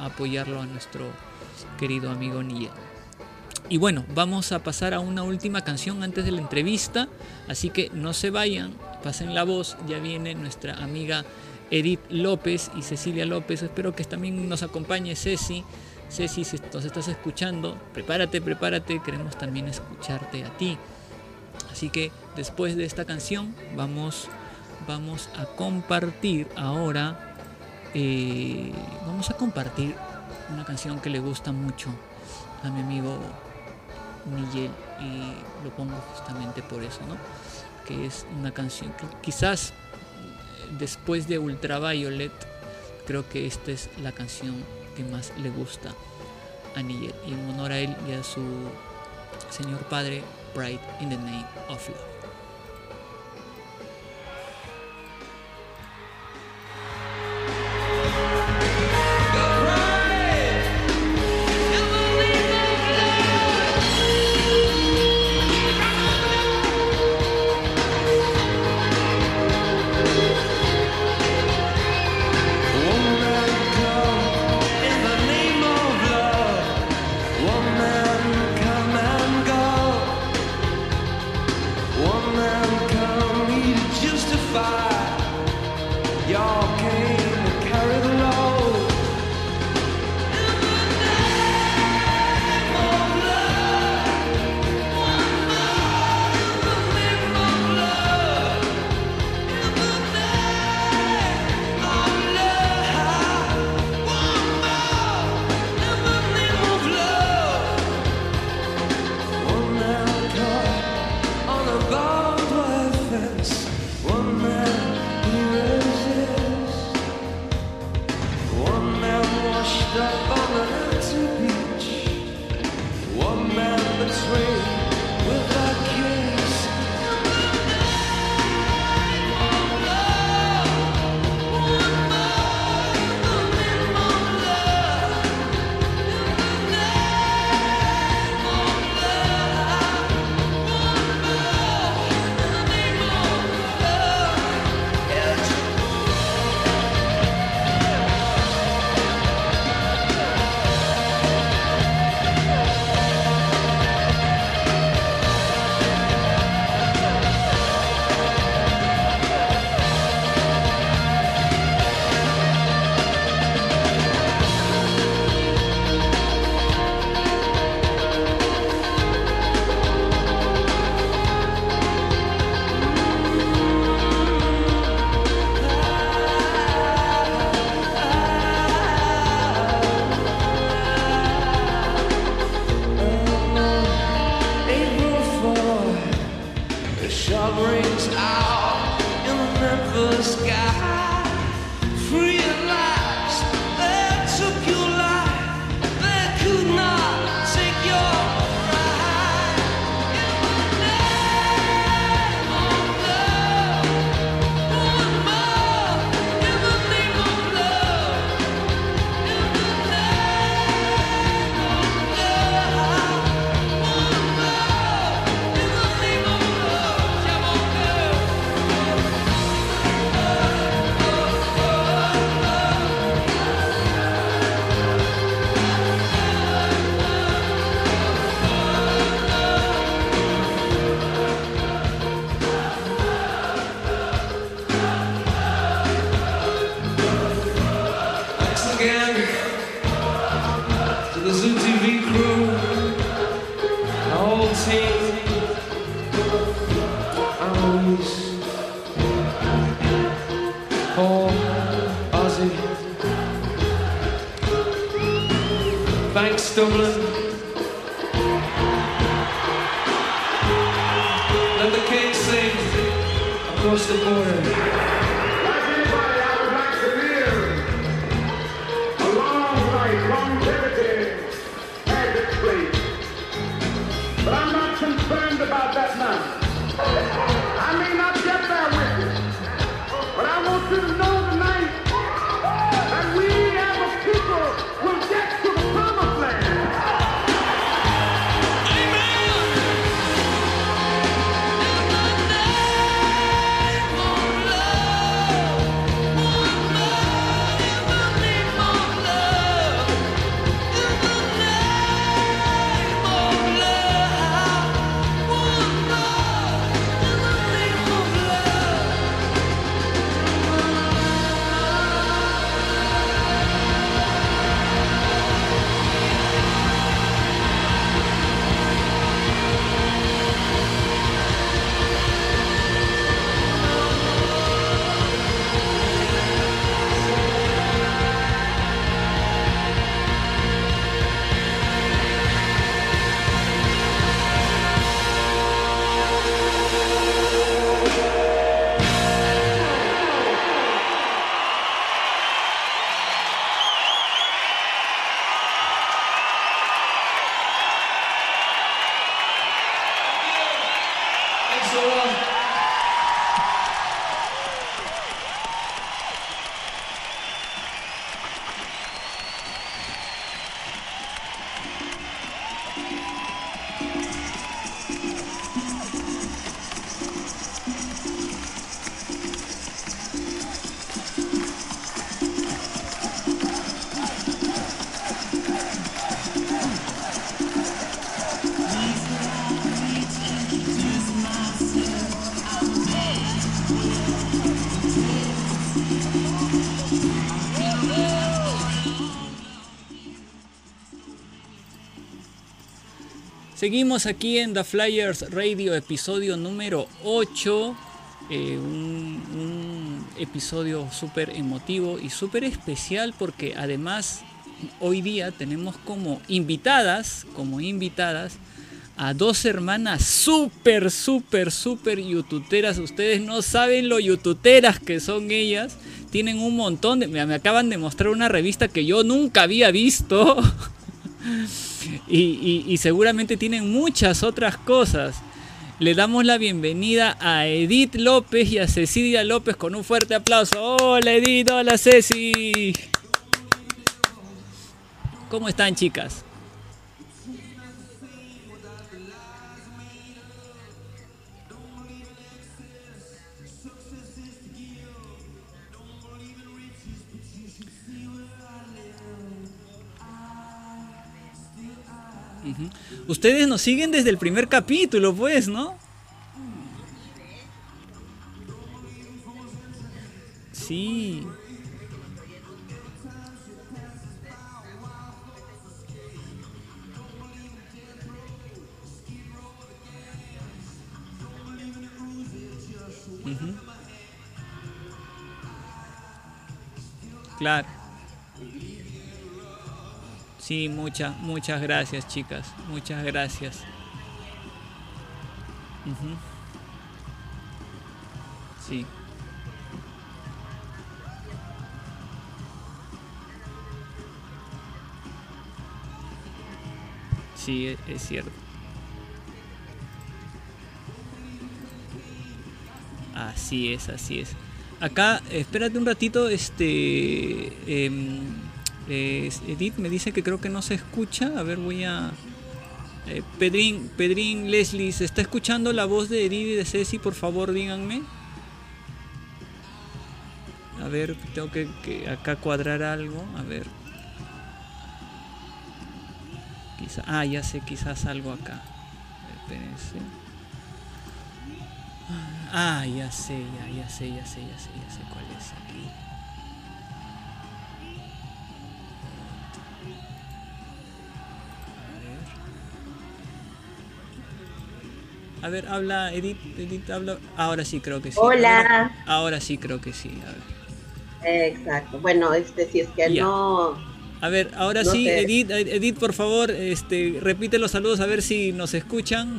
apoyarlo a nuestro querido amigo Niel. Y bueno, vamos a pasar a una última canción antes de la entrevista, así que no se vayan, pasen la voz, ya viene nuestra amiga Edith López y Cecilia López, espero que también nos acompañe Ceci, Ceci, si nos estás escuchando, prepárate, prepárate, queremos también escucharte a ti. Así que después de esta canción vamos, vamos a compartir ahora, eh, vamos a compartir una canción que le gusta mucho a mi amigo Miguel y lo pongo justamente por eso, ¿no? Que es una canción que quizás eh, después de Ultraviolet creo que esta es la canción que más le gusta a Nigel y en honor a él y a su señor padre Pride in the Name of Love. Seguimos aquí en The Flyers Radio, episodio número 8. eh, un, episodio súper emotivo y súper especial porque además hoy día tenemos como invitadas, como invitadas, a dos hermanas súper, súper, súper yoututeras. Ustedes no saben lo yoututeras que son ellas. Tienen un montón de... Me acaban de mostrar una revista que yo nunca había visto. [LAUGHS] y, seguramente tienen muchas otras cosas. Le damos la bienvenida a Edith López y a Cecilia López con un fuerte aplauso. Hola Edith, hola Ceci. ¿Cómo están chicas? Ustedes nos siguen desde el primer capítulo, pues, ¿no? Sí. Claro. Sí, muchas, muchas gracias, chicas. Muchas gracias. Sí. Sí, e- es cierto. Así es, así es. Acá, espérate un ratito, este... em, eh, Edith me dice que creo que no se escucha. A ver, voy a... eh, Pedrín, Leslie, ¿se está escuchando la voz de Edith y de Ceci? Por favor, díganme. A ver, tengo que, que acá cuadrar algo. A ver. Quizá, ah, ya sé, quizás algo acá. Espérense. Ah, ya sé, ya, ya sé, ya sé, ya sé, ya sé cuál es aquí. A ver, habla Edith, Edith habla. Ahora sí creo que sí. Ver, Hola. ahora sí creo que sí. A ver. Exacto. Bueno, este, si es que Ya. no, A ver, ahora No sí, sé. Edith, Edith, por favor, este, repite los saludos a ver si nos escuchan.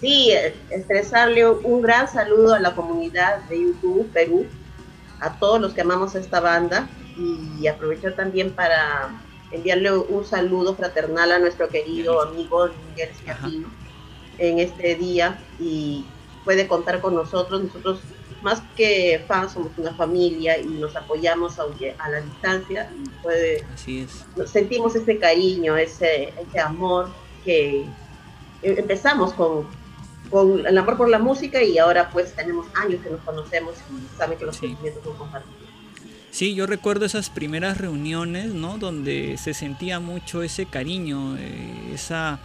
sí, expresarle un gran saludo a la comunidad de YouTube Perú, a todos los que amamos esta banda y aprovechar también para enviarle un saludo fraternal a nuestro querido amigo Miguel Ciapino en este día y puede contar con nosotros. Nosotros más que fans somos una familia y nos apoyamos aunque a la distancia y puede Así es. sentimos ese cariño, ese, ese amor que eh, empezamos con, con el amor por la música y ahora pues tenemos años que nos conocemos y saben que los Sí. sentimientos son compartidos. Sí, yo recuerdo esas primeras reuniones, ¿no? Donde se sentía mucho ese cariño, eh, esa...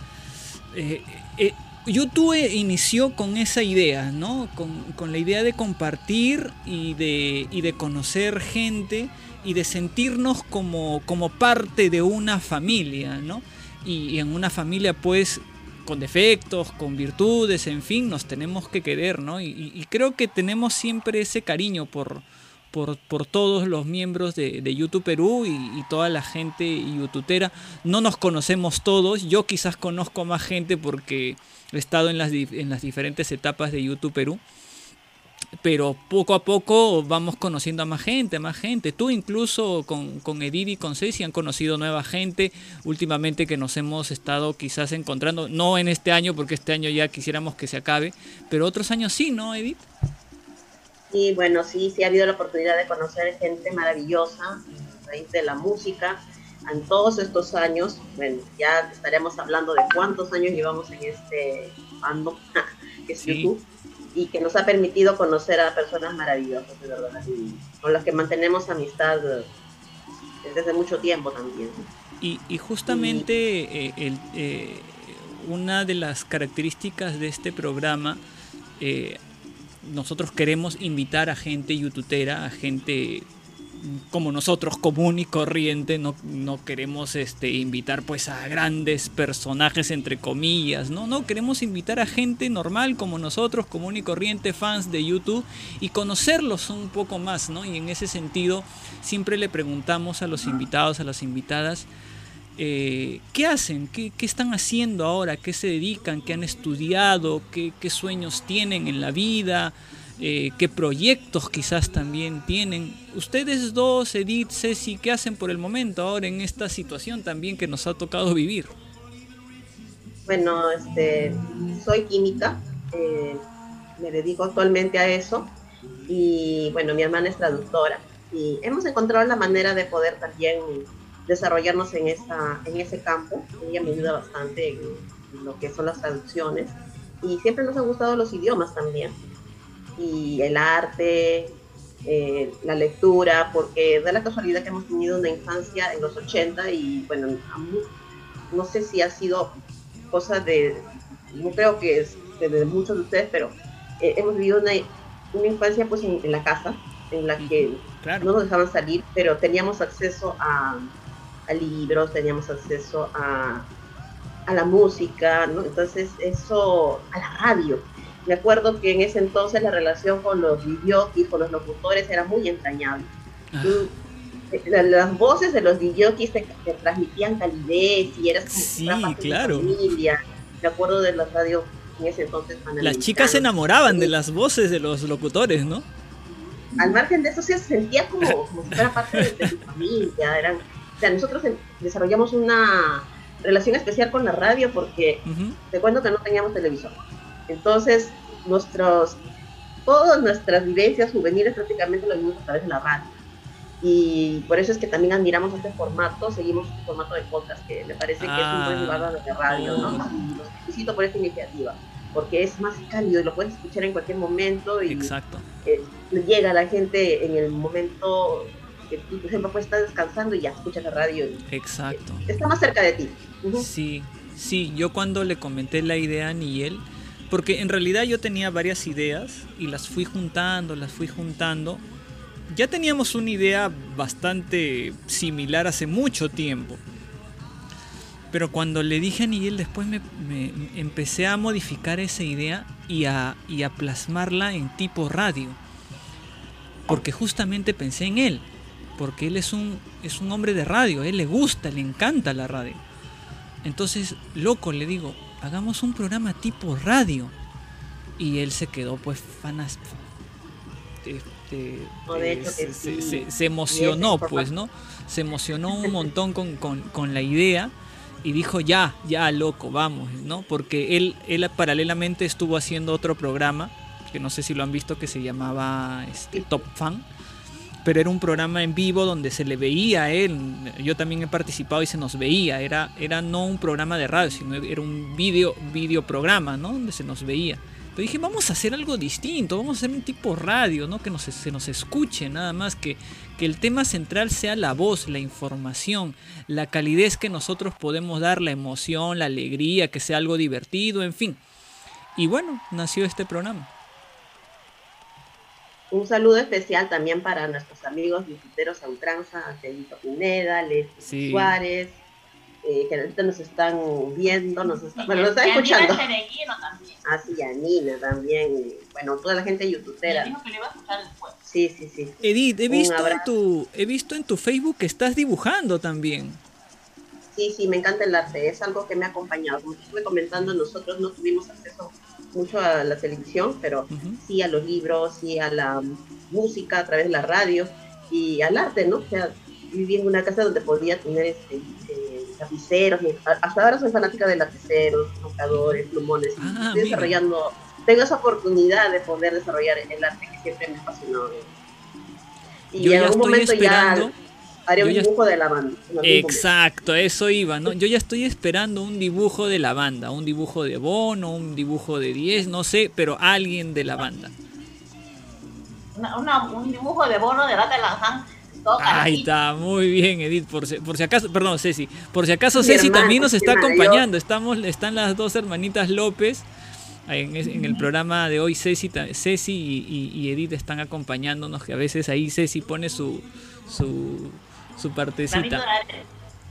eh, eh, YouTube inició con esa idea, ¿no? Con, la idea de compartir y de, conocer gente y de sentirnos como, parte de una familia, ¿no? Y, en una familia, pues, con defectos, con virtudes, en fin, nos tenemos que querer, ¿no? Y, creo que tenemos siempre ese cariño por, todos los miembros de, YouTube Perú y, y toda la gente youtubera. No nos conocemos todos, yo quizás conozco más gente porque he estado en las, en las diferentes etapas de YouTube Perú. Pero poco a poco vamos conociendo a más gente, a más gente. Tú incluso con, Edith y con Ceci han conocido nueva gente últimamente que nos hemos estado quizás encontrando, no en este año porque este año ya quisiéramos que se acabe, pero otros años sí, ¿no, Edith? Y bueno, sí, sí ha habido la oportunidad de conocer gente maravillosa a raíz de la música en todos estos años. Bueno, ya estaremos hablando de cuántos años llevamos en este fandom [LAUGHS] que es Sí. YouTube y que nos ha permitido conocer a personas maravillosas, de verdad, y con las que mantenemos amistad eh, desde hace mucho tiempo también. Y, y justamente eh, el, eh, una de las características de este programa, eh, nosotros queremos invitar a gente youtubera, a gente como nosotros, común y corriente, no, no queremos este, invitar pues a grandes personajes entre comillas, ¿no? No, queremos invitar a gente normal como nosotros, común y corriente, fans de YouTube, y conocerlos un poco más, ¿no? Y en ese sentido, siempre le preguntamos a los invitados, a las invitadas, eh, ¿qué hacen? ¿Qué, qué están haciendo ahora? ¿Qué se dedican? ¿Qué han estudiado? ¿Qué, qué sueños tienen en la vida? Eh, qué proyectos quizás también tienen. Ustedes dos, Edith, Ceci, ¿qué hacen por el momento ahora en esta situación también que nos ha tocado vivir? Bueno, este, soy química, eh, me dedico actualmente a eso y bueno, mi hermana es traductora y hemos encontrado la manera de poder también desarrollarnos en, esa, en ese campo. Ella me ayuda bastante en, en lo que son las traducciones y siempre nos han gustado los idiomas también y el arte, eh, la lectura, porque da la casualidad que hemos tenido una infancia en los 80 y bueno, no sé si ha sido cosa de, no creo que es de, de muchos de ustedes, pero eh, hemos vivido una, una infancia pues en, en, la casa, en la que Claro. no nos dejaban salir, pero teníamos acceso a, a libros, teníamos acceso a, a la música, ¿no? Entonces eso, a la radio. Me acuerdo que en ese entonces la relación con los videokis, con los locutores, era muy entrañable. Ah, Tú- eh, la- las voces de los videokis te, te transmitían calidez y eras como Sí, fuera parte de claro. familia. Me acuerdo de las radios en ese entonces Las chicas se enamoraban de las voces de los locutores, ¿no? al margen de eso se sentía como, [LAUGHS] como si fuera parte de, de tu familia. Eran, o sea, nosotros desarrollamos una relación especial con la radio porque Ujú. te cuento que no teníamos televisor. Entonces, nuestros, todas nuestras vivencias juveniles prácticamente lo vimos a través de la radio. Y por eso es que también admiramos este formato, seguimos este formato de podcast que me parece que es un buen Ah. lugar de radio, ¿no? Y los felicito por esta iniciativa, porque es más cálido y lo puedes escuchar en cualquier momento y Exacto. eh, llega a la gente en el momento que tú, por ejemplo, puedes estar descansando y ya escuchas la radio y Exacto. está más cerca de ti. Ujú. Sí, sí, yo cuando le comenté la idea a Niel, porque en realidad yo tenía varias ideas y las fui juntando, las fui juntando. Ya teníamos una idea bastante similar hace mucho tiempo. Pero cuando le dije a Niel, después me, empecé a modificar esa idea y a, y a plasmarla en tipo radio. Porque justamente pensé en él. Porque él es un, es un hombre de radio, a él le gusta, le encanta la radio. Entonces, loco, le digo, hagamos un programa tipo radio. Y él se quedó pues fanas. Este, No, de hecho se, que se- sí. se- se emocionó, pues, ¿no? Se emocionó un montón con, con- con la idea y dijo, ya, ya, loco, vamos, ¿no? Porque él, él paralelamente estuvo haciendo otro programa, que no sé si lo han visto, que se llamaba este, Top Fan pero era un programa en vivo donde se le veía a él. Yo también he participado y se nos veía. Era, era no un programa de radio, sino era un video, video programa, ¿no? Donde se nos veía. Pero dije, vamos a hacer algo distinto, vamos a hacer un tipo radio, ¿no? Que nos, se nos escuche nada más, que, que el tema central sea la voz, la información, la calidez que nosotros podemos dar, la emoción, la alegría, que sea algo divertido, en fin. Y bueno, nació este programa. Un saludo especial también para nuestros amigos visiteros a ultranza, Angelito Pineda, Leslie Sí. Suárez, eh, que ahorita nos están viendo, nos están, bueno, nos Y están escuchando. También. Así, a Nina también, y, bueno, toda la gente youtubera. dijo que le iba a escuchar después. Sí, sí, sí. Edith, he visto, en tu, he visto en tu Facebook que estás dibujando también. Sí, sí, me encanta el arte, es algo que me ha acompañado. Como te estuve comentando, nosotros no tuvimos acceso mucho a la televisión, pero sí a los libros, sí a la música a través de la radio y al arte, ¿no? O sea, viví en una casa donde podía tener este, eh, lapiceros, hasta ahora soy fanática de lapiceros, marcadores, plumones, Ah, estoy mira. desarrollando, tengo esa oportunidad de poder desarrollar el arte que siempre me apasionó. Y Yo en ya algún estoy momento esperando. ya haré yo un ya- dibujo de la banda. Exacto, eso iba, ¿no? Yo ya estoy esperando un dibujo de la banda, un dibujo de Bono, un dibujo de 10, no sé, pero alguien de la banda. Una, una- un dibujo de bono de Rata Lanzán. Todo Ahí está, muy bien, Edith, por si, por si acaso, perdón, Ceci, por si acaso Mi Ceci también nos está yo- acompañando, estamos, están las dos hermanitas López En, el programa de hoy Ceci, Ceci y, y- y Edith están acompañándonos, que a veces ahí Ceci pone su, su, su partecita.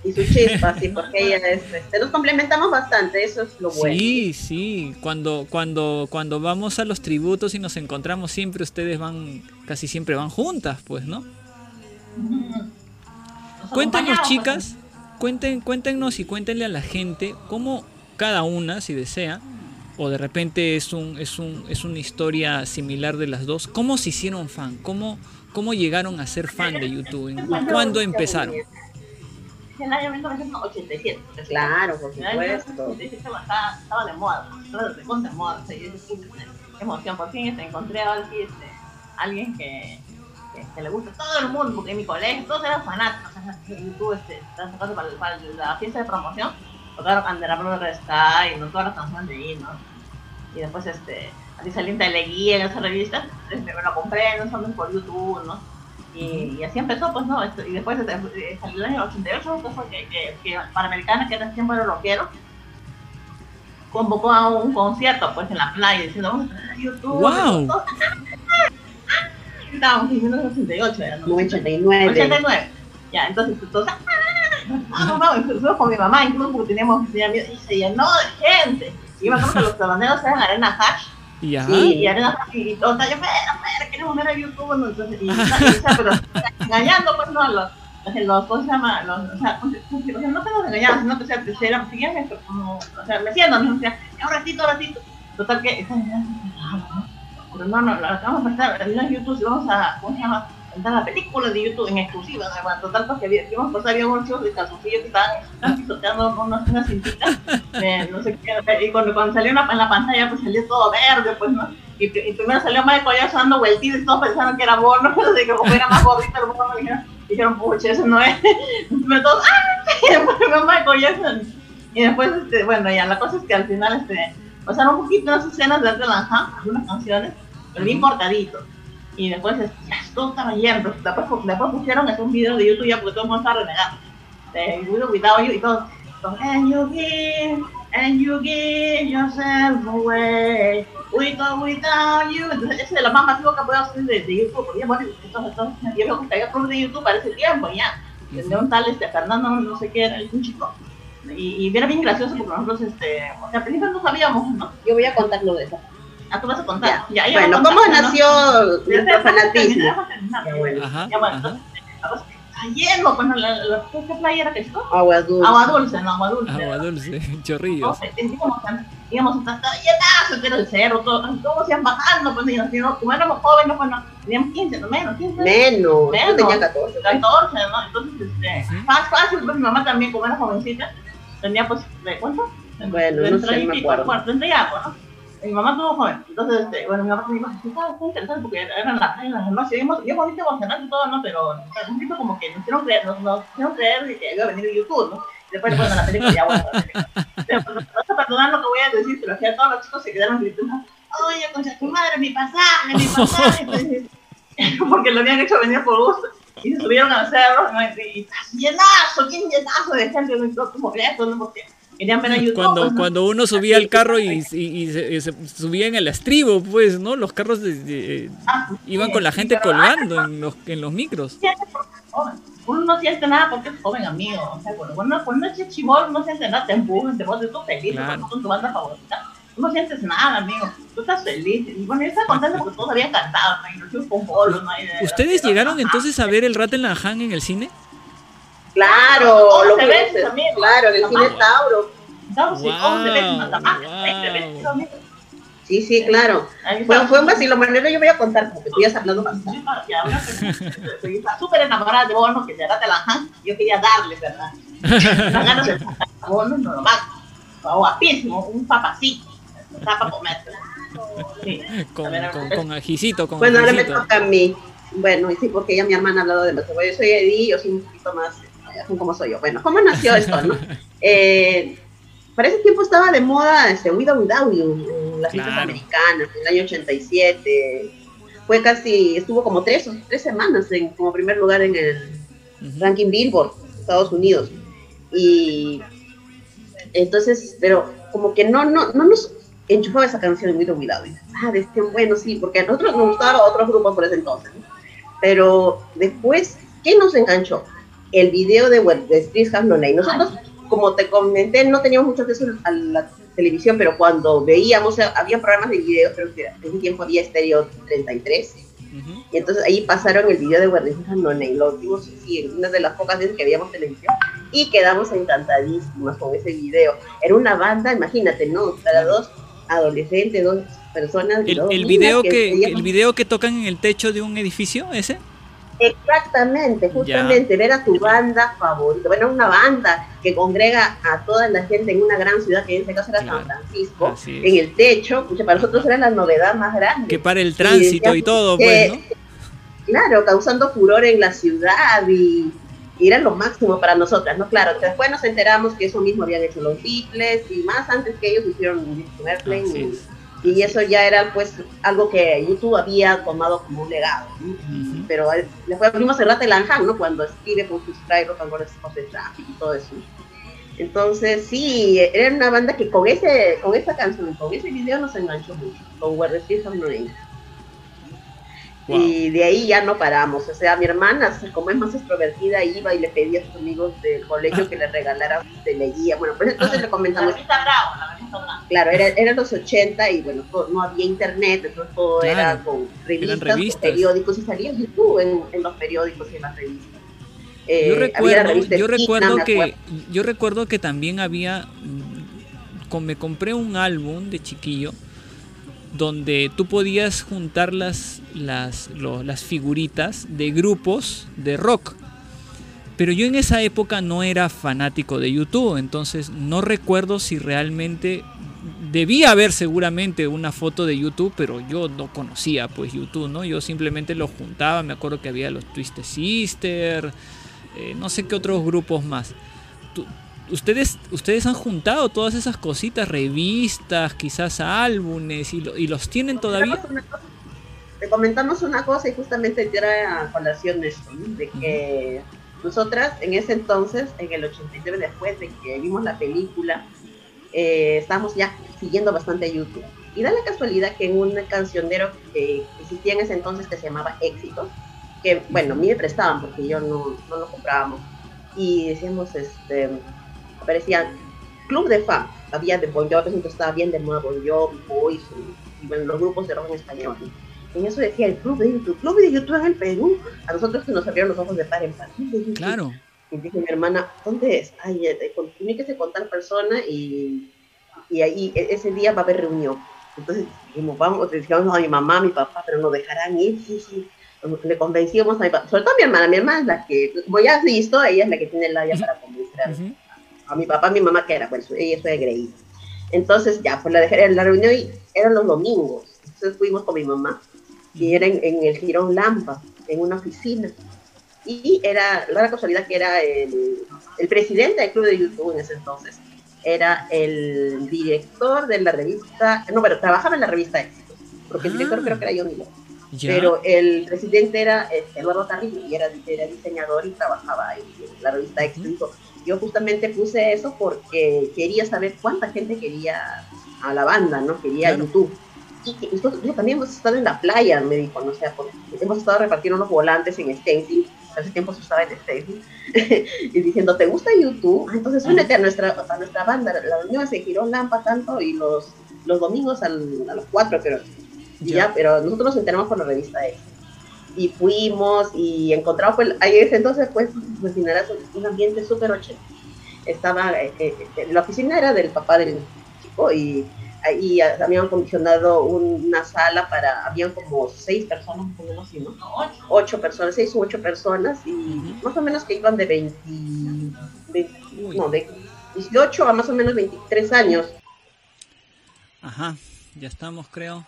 Y su chispa, sí, porque ella es, este, nos complementamos bastante, eso es lo bueno. Sí, sí, cuando, cuando, cuando vamos a los tributos y nos encontramos siempre, ustedes van, casi siempre van juntas, pues, ¿no? Nos Cuéntenos, acompañamos, chicas, cuenten, cuéntenos y cuéntenle a la gente cómo cada una, si desea, o de repente es un, es un, es una historia similar de las dos, cómo se hicieron fan, cómo, cómo llegaron a ser fan de YouTube, ¿En- cuándo empezaron. pues. En el año 1987. Claro, por En supuesto. 1987 estaba, estaba de moda, estaba de moda. Dije, qué emoción, por fin este, encontré a alguien, este, alguien que, que, que le gusta a todo el mundo, porque en mi colegio todos eran fanáticos. En YouTube este, sacando para, para la fiesta de promoción, tocaron Andera Brother Sky, ¿no? todas las canciones de ahí, ¿no? Y después este, así salí en Teleguía, en esa revista, este, me lo compré, no solamente por YouTube, ¿no? Y, y así empezó, pues, ¿no? Esto- y después este, eh, salió el año 88, que fue que, que, que Panamericana, que en ese tiempo era rockero, convocó a un concierto, pues, en la playa, diciendo, vamos a YouTube. ¡Guau! [LAUGHS] todos- Estábamos en 1988, era, ¿no? 89. 89. Ya, entonces, entonces, ah, vamos, fuimos [LAUGHS] con mi mamá, incluso porque teníamos, y se llenó de gente. Y me acuerdo que los tabaneros eran Arena Hash, Y ya, Sí. y Arena Hash, y todos, yo, fuera, fuera, queremos ver a YouTube, ¿no? Entonces, y, o sea, pero engañando, pues, no, los, los, ¿cómo se llama? Los, o sea, ¿cómo se- se- o sea, no que nos engañaban, sino que, o sea, que eran, seguían esto, como, o sea, meciéndonos, o sea, un ratito, un ratito. Total que, esa se ¿no? Pero no, no, la vamos a estar en YouTube vamos a, ¿cómo se llama? Entrar la película de YouTube en exclusiva. Bueno, total, porque había, vimos, pues había muchos de calzoncillos que estaban, pisoteando unas, unas cintitas, de no sé qué, y cuando, cuando salió en la, en la pantalla, pues salió todo verde, pues, ¿no? Y, y primero salió Michael Jackson dando vueltitas y todos pensaron que era Bono, [LAUGHS] así que como era más gordito el Bono, dijeron, dijeron, pucha, eso no es. [LAUGHS] Pero todos, ¡ah! Y después Jackson. Y después, este, bueno, ya la cosa es que al final, este, pasaron un poquito las escenas de Arte Lanham, algunas canciones, pero bien cortadito. Y después, ya todo estaba lleno. Después, después pusieron este, un video de YouTube ya porque todo el mundo estaba renegando. De or Without You y todo. And you give, and you give yourself away. With or without you. Entonces, ese es lo más masivo que puedo hacer de, de YouTube. Porque ya, bueno, entonces, entonces, yo veo que había club de YouTube para ese tiempo ya. De un tal este, Fernando, no sé qué era, un chico. Y, y era bien gracioso porque nosotros, este, o sea, al principio no sabíamos, ¿no? Yo voy a contar lo de eso. Ah, tú vas a contar. Ya, ya Bueno, ¿cómo contar, ¿no? nació déjame terminar, fanatismo? Ya, bueno. ajá, Ya, bueno, ajá. entonces, lleno, pues, ¿no? la, la, ¿qué playa era que esto? Agua dulce. Agua dulce, no, agua dulce. Agua dulce, [LAUGHS] chorrillos. Entonces, está está llenazo, que era el cerro, todo, todos iban bajando, pues, y nos- como éramos jóvenes, pues, no, teníamos 15, no menos, 15, Menos. Menos. Tenía 14. 14, ¿no? Entonces, este, más fácil, pues mi mamá también, como era jovencita, tenía pues, ¿de cuánto? Bueno, no sé, me acuerdo. Bueno, tendría algo, ¿no? Mi mamá tuvo joven, entonces, este, bueno, mi mamá me dijo, estaba está interesante porque eran las en las noches, yo, yo bonito emocionante y todo, ¿no? Pero un poquito como que nos hicieron creer, nos, nos hicieron creer de que iba a venir en YouTube, ¿no? Y después, bueno, la película, ya bueno, la película. Pero, pues, no vas a perdonar lo que voy a decir, pero que todos los chicos se quedaron gritando, oye, concha tu madre, mi pasaje, mi pasaje, Entonces, [LAUGHS] [LAUGHS] porque lo habían hecho venir por gusto. Y se subieron al cerro, ¿no? y así, llenazo, bien llenazo de gente, ¿no? como esto, ¿no? Porque querían ver a YouTube. Cuando, ¿no? cuando uno subía al carro y, y- y se, y se subía en el estribo, pues, ¿no? Los carros de- de- Ah, pues, iban sí, con la sí, gente pero, colgando en los, en los micros. Uno no siente nada porque es joven, amigo. O sea, cuando cuando cuando uno es chivol, no siente nada, te empujan, te pones tú feliz, Claro. tu banda favorita. Tú no sientes nada, amigo. Tú estás feliz. Y bueno, yo estaba contento porque todos habían cantado, ¿no? Y chicos con bolos, ¿no? ¿Ustedes de- llegaron entonces a ver el Rattenlanhan en el cine? Claro, Once lo veces, veces, amigo. claro, en el cine. Tauro. Sí, Guau, 11 veces más, guau. 20 veces, amigo. Sí, sí, claro. Ahí Fue, un vacilo, manera yo voy a contar porque tú ya estás hablando bastante. Que- que está súper enamorada de Bono, que te da la han, yo quería darle, ¿verdad? [LAUGHS] Las ganas de Bono, no lo más. Guapísimo, un papacito. Comer. Sí. Con, con, con ajicito, con Bueno, ahora me toca a mí. Bueno, y sí, porque ya mi hermana ha hablado demasiado. Yo soy Eddie, yo soy un poquito más, son como soy yo. Bueno, ¿cómo nació esto, no? [LAUGHS] Eh, para ese tiempo estaba de moda este, With or Without You, en las Claro. americanas, en el año 87. Fue casi, estuvo como tres, tres semanas en, como primer lugar en el ranking Billboard, Estados Unidos. Y entonces, pero como que no, no, no nos enchufaba esa canción en mi jubilado. Y, ah, de este, bueno, sí, porque a nosotros nos gustaba otros grupos por ese entonces. ¿no? Pero después, ¿qué nos enganchó? El video de, Web- de Street Have No Name. Nosotros, como te comenté, no teníamos mucho acceso a la televisión, pero cuando veíamos, había programas de video, creo que en ese tiempo había Stereo 33, Ujú. y entonces ahí pasaron el video de Guardianes None y lo vimos sí, en una de las pocas veces que veíamos televisión y quedamos encantadísimas con ese video. Era una banda, imagínate, ¿no? Para dos adolescentes, dos personas. El, dos el video que, veíamos- el video que tocan en el techo de un edificio, ese. Exactamente, justamente, ver a tu banda favorita. Bueno, una banda que congrega a toda la gente en una gran ciudad, que en este caso era Claro, San Francisco, en el techo, pucha, para nosotros era la novedad más grande. Que para el tránsito y todo, pues, que- ¿no? claro, causando furor en la ciudad y, y era lo máximo para nosotras, ¿no? Claro, que después nos enteramos que eso mismo habían hecho los Beatles y más antes que ellos hicieron Airplane Así y. y eso ya era pues algo que YouTube había tomado como un legado, ¿no? Ujú. Pero eh, después vimos el Rata Lanham, ¿no? Cuando escribe con sus and Roll Sports de Traffic y todo eso. Entonces, sí, era una banda que con ese con esa canción, con ese video nos enganchó mucho, con Where the No. Wow. Y de ahí ya no paramos. O sea, mi hermana, como es más extrovertida, iba y le pedía a sus amigos del colegio que le regalaran, se leía. Bueno, pues entonces le comentamos, Bravo, la claro, era, eran los 80 y bueno, todo- no había internet, entonces todo era con revistas, revistas. periódicos y salía en YouTube en, en los periódicos y en las revistas. Eh, yo la recuerdo, yo recuerdo que yo recuerdo que también había mm, con- me compré un álbum de chiquillo donde tú podías juntar las las lo- las figuritas de grupos de rock. Pero yo en esa época no era fanático de YouTube, entonces no recuerdo si realmente debía haber seguramente una foto de YouTube, pero yo no conocía pues YouTube, ¿no? Yo simplemente lo juntaba, me acuerdo que había los Twisted Sister, eh, no sé qué otros grupos más. Tú- ¿Ustedes, ustedes han juntado todas esas cositas, revistas, quizás álbumes, y, lo- y los tienen todavía? Cosa- Te comentamos una cosa y justamente te era a colación esto, ¿no? de que nosotras en ese entonces, en el 89, después de que vimos la película, eh, estábamos ya siguiendo bastante a YouTube. Y da la casualidad que en un cancionero que existía en ese entonces que se llamaba Éxito, que bueno, a mí me prestaban porque yo no, no lo comprábamos, y decíamos, este, aparecían Club de Fans, había de Bon Jovi, entonces estaba bien de moda Bon Jovi, Boys, y, bueno, los grupos de rock en español. En eso decía el Club de YouTube, Club de YouTube en el Perú, a nosotros que nos abrieron los ojos de par en par. Claro. Y dije mi hermana, ¿dónde es? Ay, eh, eh, comuníquese con tal persona y, y ahí e- ese día va a haber reunión. Entonces dijimos, vamos, le dijimos a mi mamá, a mi papá, pero nos dejarán ir, sí, sí. Le convencíamos a mi papá, sobre todo a mi hermana, mi hermana es la que, como ya has visto, ella es la que tiene la labia para convencer a, mi papá, a mi mamá, que era, pues ella es engreída. Entonces ya, pues la dejé en la reunión y eran los domingos. Entonces fuimos con mi mamá y era en, en el Girón Lampa, en una oficina. Y era, la casualidad que era el, el presidente del club de YouTube en ese entonces, era el director de la revista, no, pero trabajaba en la revista Éxito, porque el director Ah. creo que era Johnny. Pero el presidente era eh, Eduardo Carrillo y era, era diseñador y trabajaba ahí en la revista Éxito. Yo justamente puse eso porque quería saber cuánta gente quería a la banda, ¿no? Quería Claro. YouTube. Y que nosotros yo también hemos estado en la playa, me dijo, no sé, porque hemos estado repartiendo unos volantes en Stencil, hace tiempo se usaba el Stencil, [LAUGHS] y diciendo, ¿te gusta YouTube? Ah, entonces únete a nuestra, a nuestra banda, la reunión se giró Lampa tanto y los, los domingos al- a las 4 creo. Y Ya. pero nosotros nos enteramos por la revista X. Y fuimos y encontramos, pues, ahí ese entonces, pues, imaginarás un- un ambiente súper ochenta. Estaba, eh, eh, eh, la oficina era del papá del chico y ahí habían condicionado una sala para, habían como seis personas, más o menos, ¿sí, ¿no? No, ocho. Ocho personas, seis u ocho personas y más o menos que iban de 20, 20 Uy. no, de 18 a más o menos 23 años. Ajá, ya estamos, creo.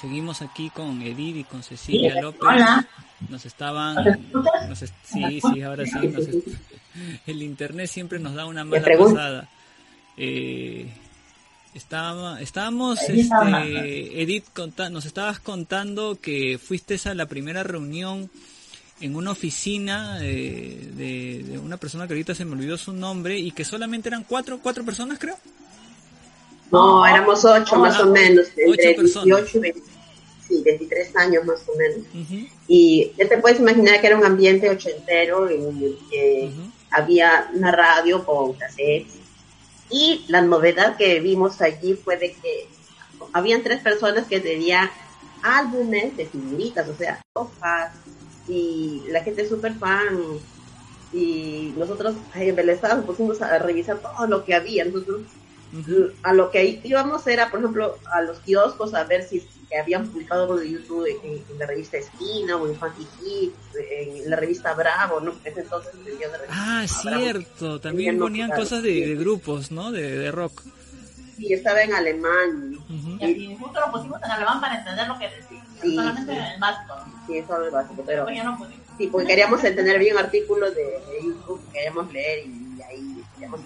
Seguimos aquí con Edith y con Cecilia López. Hola. Nos estaban. Sí, sí, ahora sí. nos [LAUGHS] el internet siempre nos da una mala pasada. Eh, estaba- estábamos, este, Edith, conta- nos estabas contando que fuiste a la primera reunión en una oficina eh, de, de una persona que ahorita se me olvidó su nombre y que solamente eran cuatro, cuatro personas, creo. No, éramos ocho más o menos, entre Ocho personas. 18 y 20 sí, 23 años más o menos. Y ya te puedes imaginar que era un ambiente ochentero en el que había una radio con cassettes. Y la novedad que vimos allí fue de que habían tres personas que tenían álbumes de figuritas, o sea, sofás, y la gente súper fan. Y nosotros embelesados pusimos a revisar todo lo que había. Nosotros. A lo que íbamos era, por ejemplo, a los kioscos a ver si que habían publicado algo de YouTube en, en la revista Esquina o en Funky Hit, en la revista Bravo, ¿no? Ese entonces vendían la revista Ah, Bravo. cierto. También Tenían ponían cosas de, de grupos, ¿no? De, de rock. Sí, estaba en alemán. Ujú. Y así, justo lo pusimos en alemán para entender lo que decía. Sí, Solamente sí. el básico. Sí, eso es lo básico, pero ya no sí, porque queríamos entender bien artículos de, de YouTube, queríamos leer y ahí queríamos,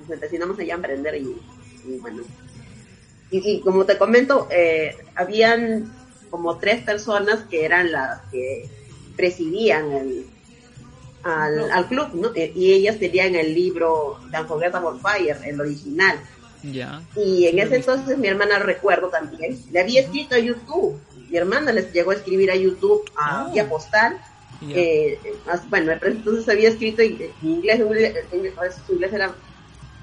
nos empecinamos allá a aprender y, y bueno. Y, y como te comento, eh, habían como tres personas que eran las que presidían el, al, al club, ¿no? Eh, Y ellas tenían el libro de Unforgettable for Fire, el original. Ya. Y en ese entonces mi hermana recuerdo también, le había escrito a YouTube. Mi hermana les llegó a escribir a YouTube a Oh. postal. Eh, más- bueno, entonces había escrito en en inglés, en inglés, su inglés era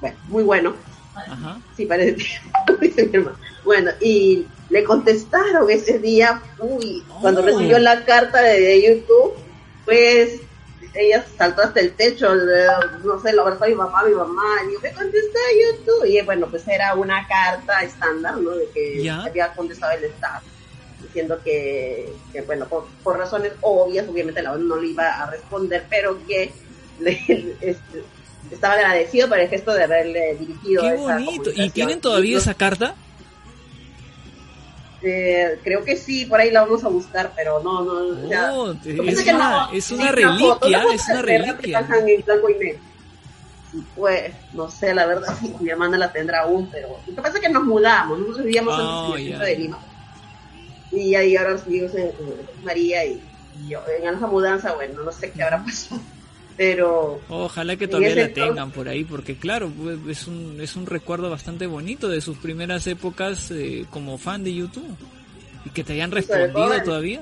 bueno, muy bueno. Ajá. Sí, parece [LAUGHS] dice mi. Bueno, y le contestaron ese día, uy, cuando Oh. recibió la carta de, YouTube, pues ella saltó hasta el techo, le- no sé, lo abrazó a mi mamá, mi mamá, y dijo, me contestó YouTube. Y bueno, pues era una carta estándar, ¿no? De que Ya. había contestado el staff, diciendo que, que bueno, por, por razones obvias, obviamente la ONU no le iba a responder, pero que [LAUGHS] le- este, estaba agradecido por el gesto de haberle dirigido Qué esa bonito. ¿Y tienen todavía esa carta? eh, creo que sí, por ahí la vamos a buscar, pero no, no, o sea, Oh, es que una, no- es sí, una reliquia, foto es una reliquia. en blanco y negro. Pues, no sé, la verdad, si [LAUGHS] mi hermana la tendrá aún, pero lo que pasa es que nos mudamos, nosotros vivíamos Oh, en el ya. centro de Lima. Y ahí ahora vivimos en María y, y yo, en esa mudanza, bueno, no sé qué habrá pasado, pero Ojalá que todavía la tengan por ahí, porque claro, es un, es un recuerdo bastante bonito de sus primeras épocas eh, como fan de YouTube. Y que te hayan respondido todavía.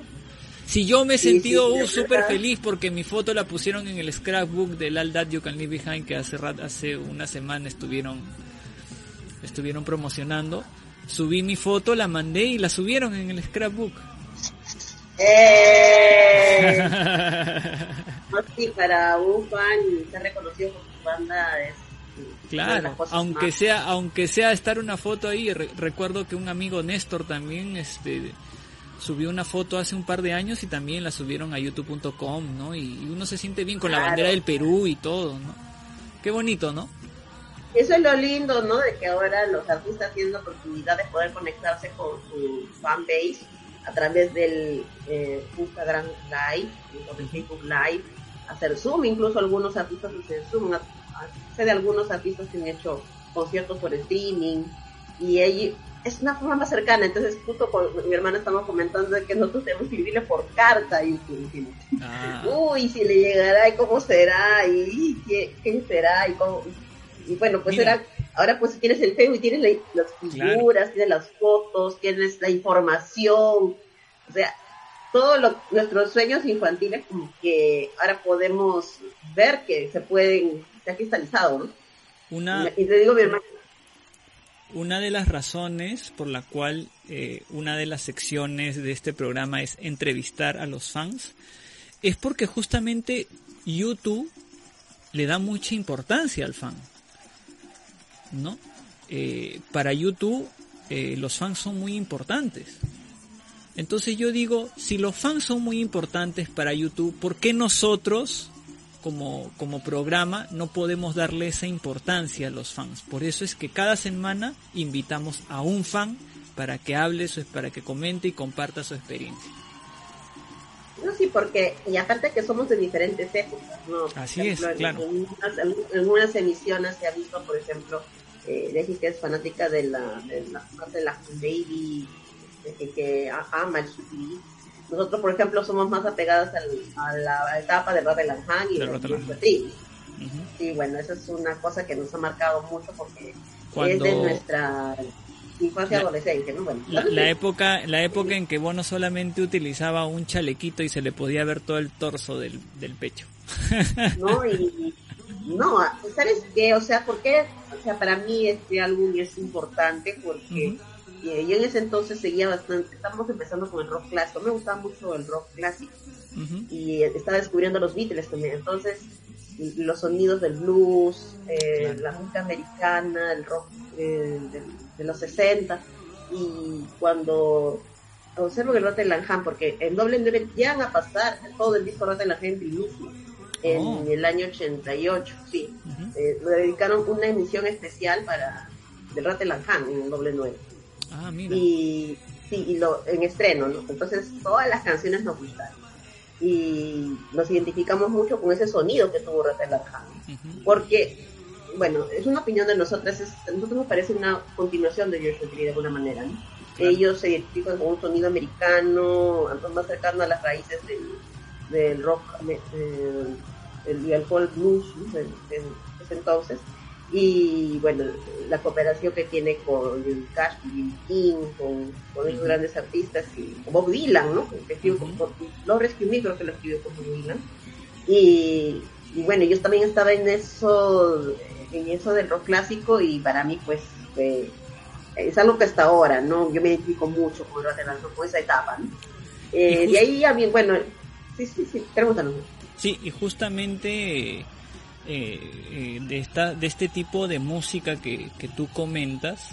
Si yo me he Sí, sentido sí, uh, es súper verdad. feliz porque mi foto la pusieron en el scrapbook del All That You Can Leave Behind que hace, hace una semana estuvieron, estuvieron promocionando. Subí mi foto, la mandé y la subieron en el scrapbook. eh, [LAUGHS] sí, para un fan ser reconocido por su banda es Claro, aunque más- sea, aunque sea estar una foto ahí, re- recuerdo que un amigo Néstor también este subió una foto hace un par de años y también la subieron a youtube.com, ¿no? Y, y uno se siente bien con la bandera del Perú y todo, ¿no? Qué bonito, ¿no? Eso es lo lindo, ¿no? De que ahora los artistas tienen la oportunidad de poder conectarse con su fanbase a través del eh, Instagram Live o del Facebook Live, hacer Zoom, incluso algunos artistas hacen Zoom, sé de algunos artistas que han hecho conciertos por streaming y ahí es una forma más cercana, entonces justo con mi hermana estamos comentando de que nosotros tenemos que escribirle por carta a YouTube, dijimos. Ah, Uy, si le llegará y cómo será y qué, qué será y cómo. Y bueno, pues Mira. era. Ahora pues tienes el Facebook y tienes la- las figuras, tienes las fotos, tienes la información. O sea, todos lo- nuestros sueños infantiles como que ahora podemos ver que se pueden, se ha cristalizado, ¿no? una, Y te digo, mi hermano, una de las razones por la cual eh, una de las secciones de este programa es entrevistar a los fans es porque justamente YouTube le da mucha importancia al fan. ¿No? Eh, para YouTube eh, los fans son muy importantes. Entonces yo digo, si los fans son muy importantes para YouTube, ¿por qué nosotros como, como programa no podemos darle esa importancia a los fans. Por eso es que cada semana invitamos a un fan para que hable, para que comente y comparta su experiencia. No, sí, porque, y aparte que somos de diferentes épocas, ¿no? Así es, en- claro. En, unas, en algunas emisiones se ha visto, por ejemplo, eh, Deji, que es fanática de la, de la, de la Baby, que, que ama el. Nosotros, por ejemplo, somos más apegadas al, a la etapa de Hang y De. Ujú. Sí, bueno, esa es una cosa que nos ha marcado mucho porque Cuando- es de nuestra infancia La- adolescencia, ¿no? Bueno, La, la época la época en que Bono solamente utilizaba un chalequito y se le podía ver todo el torso del, del pecho. ¿no? Y no, ¿sabes qué? O sea, ¿por qué? O sea, para mí este álbum es importante porque eh, yo en ese entonces seguía bastante, estábamos empezando con el rock clásico, me gustaba mucho el rock clásico y estaba descubriendo los Beatles también, entonces los sonidos del blues, eh, Claro. la música americana, el rock eh, de, de los 60 y cuando observo que el Rotterdam Ham, porque en doble nueve llegan a pasar todo el disco Rotterdam Ham mismo en Oh. el año 88, sí. Ujú. Eh, le dedicaron una emisión especial para del Rotterdam Ham en el doble nueve Ah, mira. y sí y lo en estreno no entonces todas las canciones nos gustaron y nos identificamos mucho con ese sonido que tuvo Rotterdam Ham Ujú. porque bueno es una opinión de nosotras es, a nosotros nos parece una continuación de Joshua Tree de alguna manera ¿no? Claro. ellos se identifican con un sonido americano más cercano a las raíces del, del rock eh, el, el folk blues ¿no? del- del- ese entonces y bueno la cooperación que tiene con Johnny Cash, B.B. King, con, con esos Ujú. grandes artistas y con Bob Dylan, ¿no? Que escribió con- Ujú. con- Lo Rescue Me creo que lo escribió con Bob Dylan y, y bueno yo también estaba en eso en eso del rock clásico y para mí pues fue- es algo que hasta ahora, ¿no? Yo me identifico mucho con, con esa etapa, ¿no? Eh, Y de ahí a mí, bueno, sí, sí, sí, pregúntanos. Sí, y justamente eh, eh, de, esta, de este tipo de música que, que tú comentas,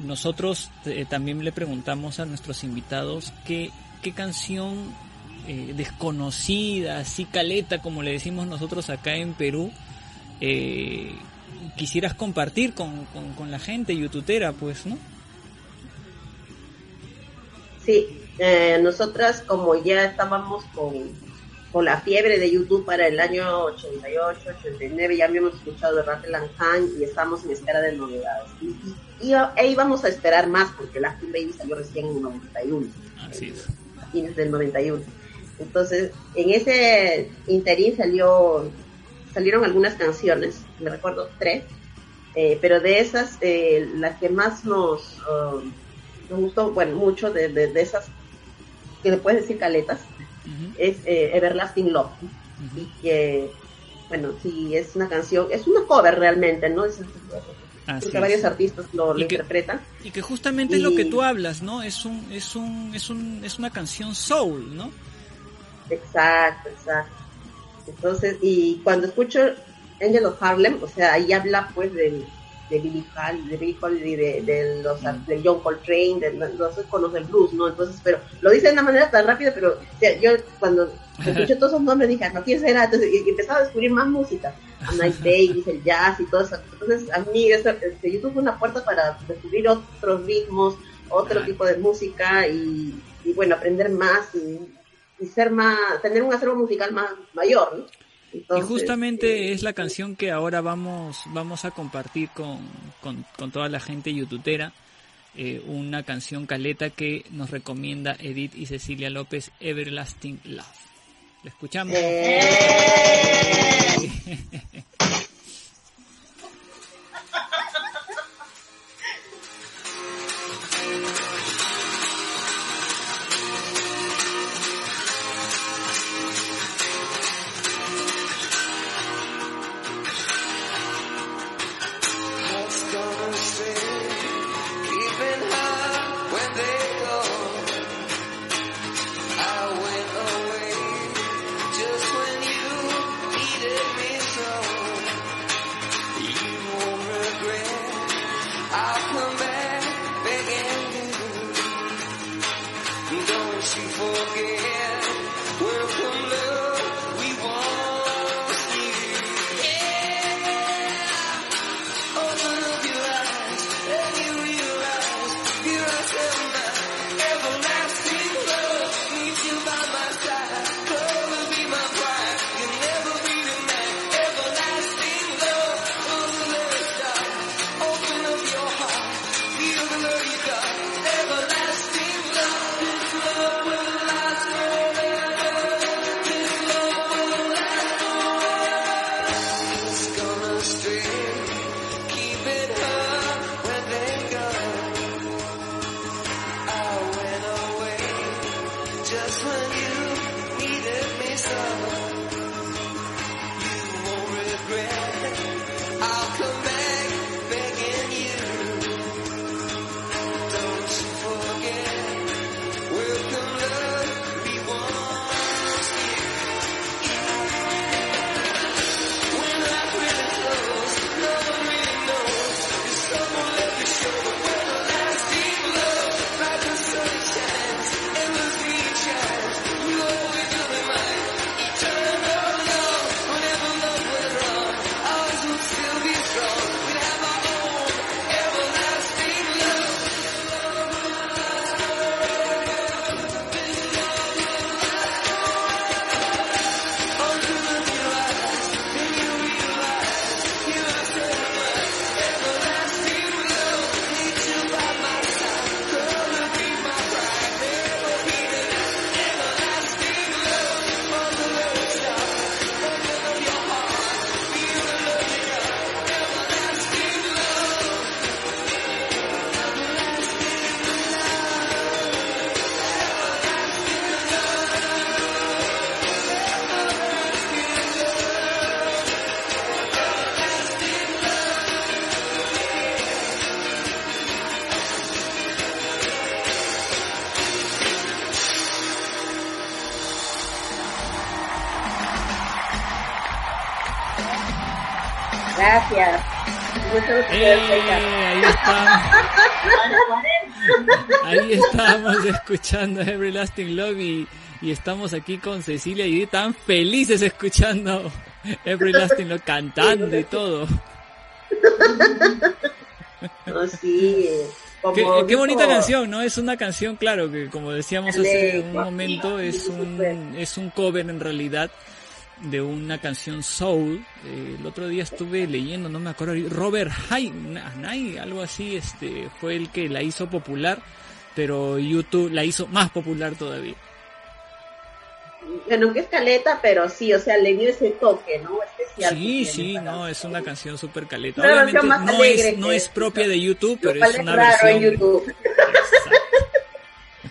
nosotros eh, también le preguntamos a nuestros invitados qué, qué canción eh, desconocida, así caleta, como le decimos nosotros acá en Perú, eh, quisieras compartir con, con, con la gente youtubera, pues, ¿no? Sí, nosotras como ya estábamos con, con la fiebre de YouTube para el año 88, 89, ya habíamos escuchado de Rattle Han y estábamos en espera de novedades. Y, y- y- e íbamos a esperar más porque la Baby salió recién en el 91. Así es. a fines del 91. Entonces, en ese interín salió, salieron algunas canciones, me recuerdo tres, eh, pero de esas, eh, la que más nos, um, nos gustó, bueno, mucho de, de, de esas, que le puedes decir caletas, Es eh, Everlasting Love. Y que, bueno, sí, es una canción, es una cover realmente, ¿no? Es, Así porque es. varios artistas lo, lo Y que- interpretan. Y que justamente es lo que tú hablas, ¿no? Es un, es un, es un, es una canción soul, ¿no? Exacto, exacto. Entonces, y cuando escucho Angel of Harlem, o sea, ahí habla pues del, de Billy Hall, de Billy Holiday, de, de los de John Coltrane, de los iconos del blues, ¿no? Entonces, pero lo dice de una manera tan rápida, pero o sea, yo cuando escuché todos esos nombres dije, "Ah, no, ¿quién será? Entonces, y, y empezaba a descubrir más música, a Night Davis, el jazz y todo eso. Entonces, a mí este, YouTube fue una puerta para descubrir otros ritmos, otro Ah. tipo de música y, y, bueno, aprender más y, y ser más, tener un acervo musical más mayor, ¿no? Y justamente eh, es la canción que ahora vamos, vamos a compartir con, con, con toda la gente youtubera. eh, una canción caleta que nos recomienda Edith y Cecilia López, Everlasting Love. ¿La escuchamos? eh, [LAUGHS] Ahí estamos. Ahí estamos escuchando Everlasting Love y, y estamos aquí con Cecilia y tan felices escuchando Everlasting Love, cantando y todo. Sí. eh, como Qué, bonita canción, ¿no? Es una canción, claro, que como decíamos hace un momento, es un, es un cover en realidad de una canción soul. Eh, el otro día estuve leyendo, no me acuerdo, Robert Hay, Hay, algo así, este, fue el que la hizo popular, pero YouTube la hizo más popular todavía. Bueno, que es caleta, pero sí, o sea, le dio ese toque, ¿no? Especial. Sí, sí, no, es una canción súper caleta. Una Obviamente más no alegre es, no es propia de YouTube, pero es una raro versión. en YouTube. [LAUGHS]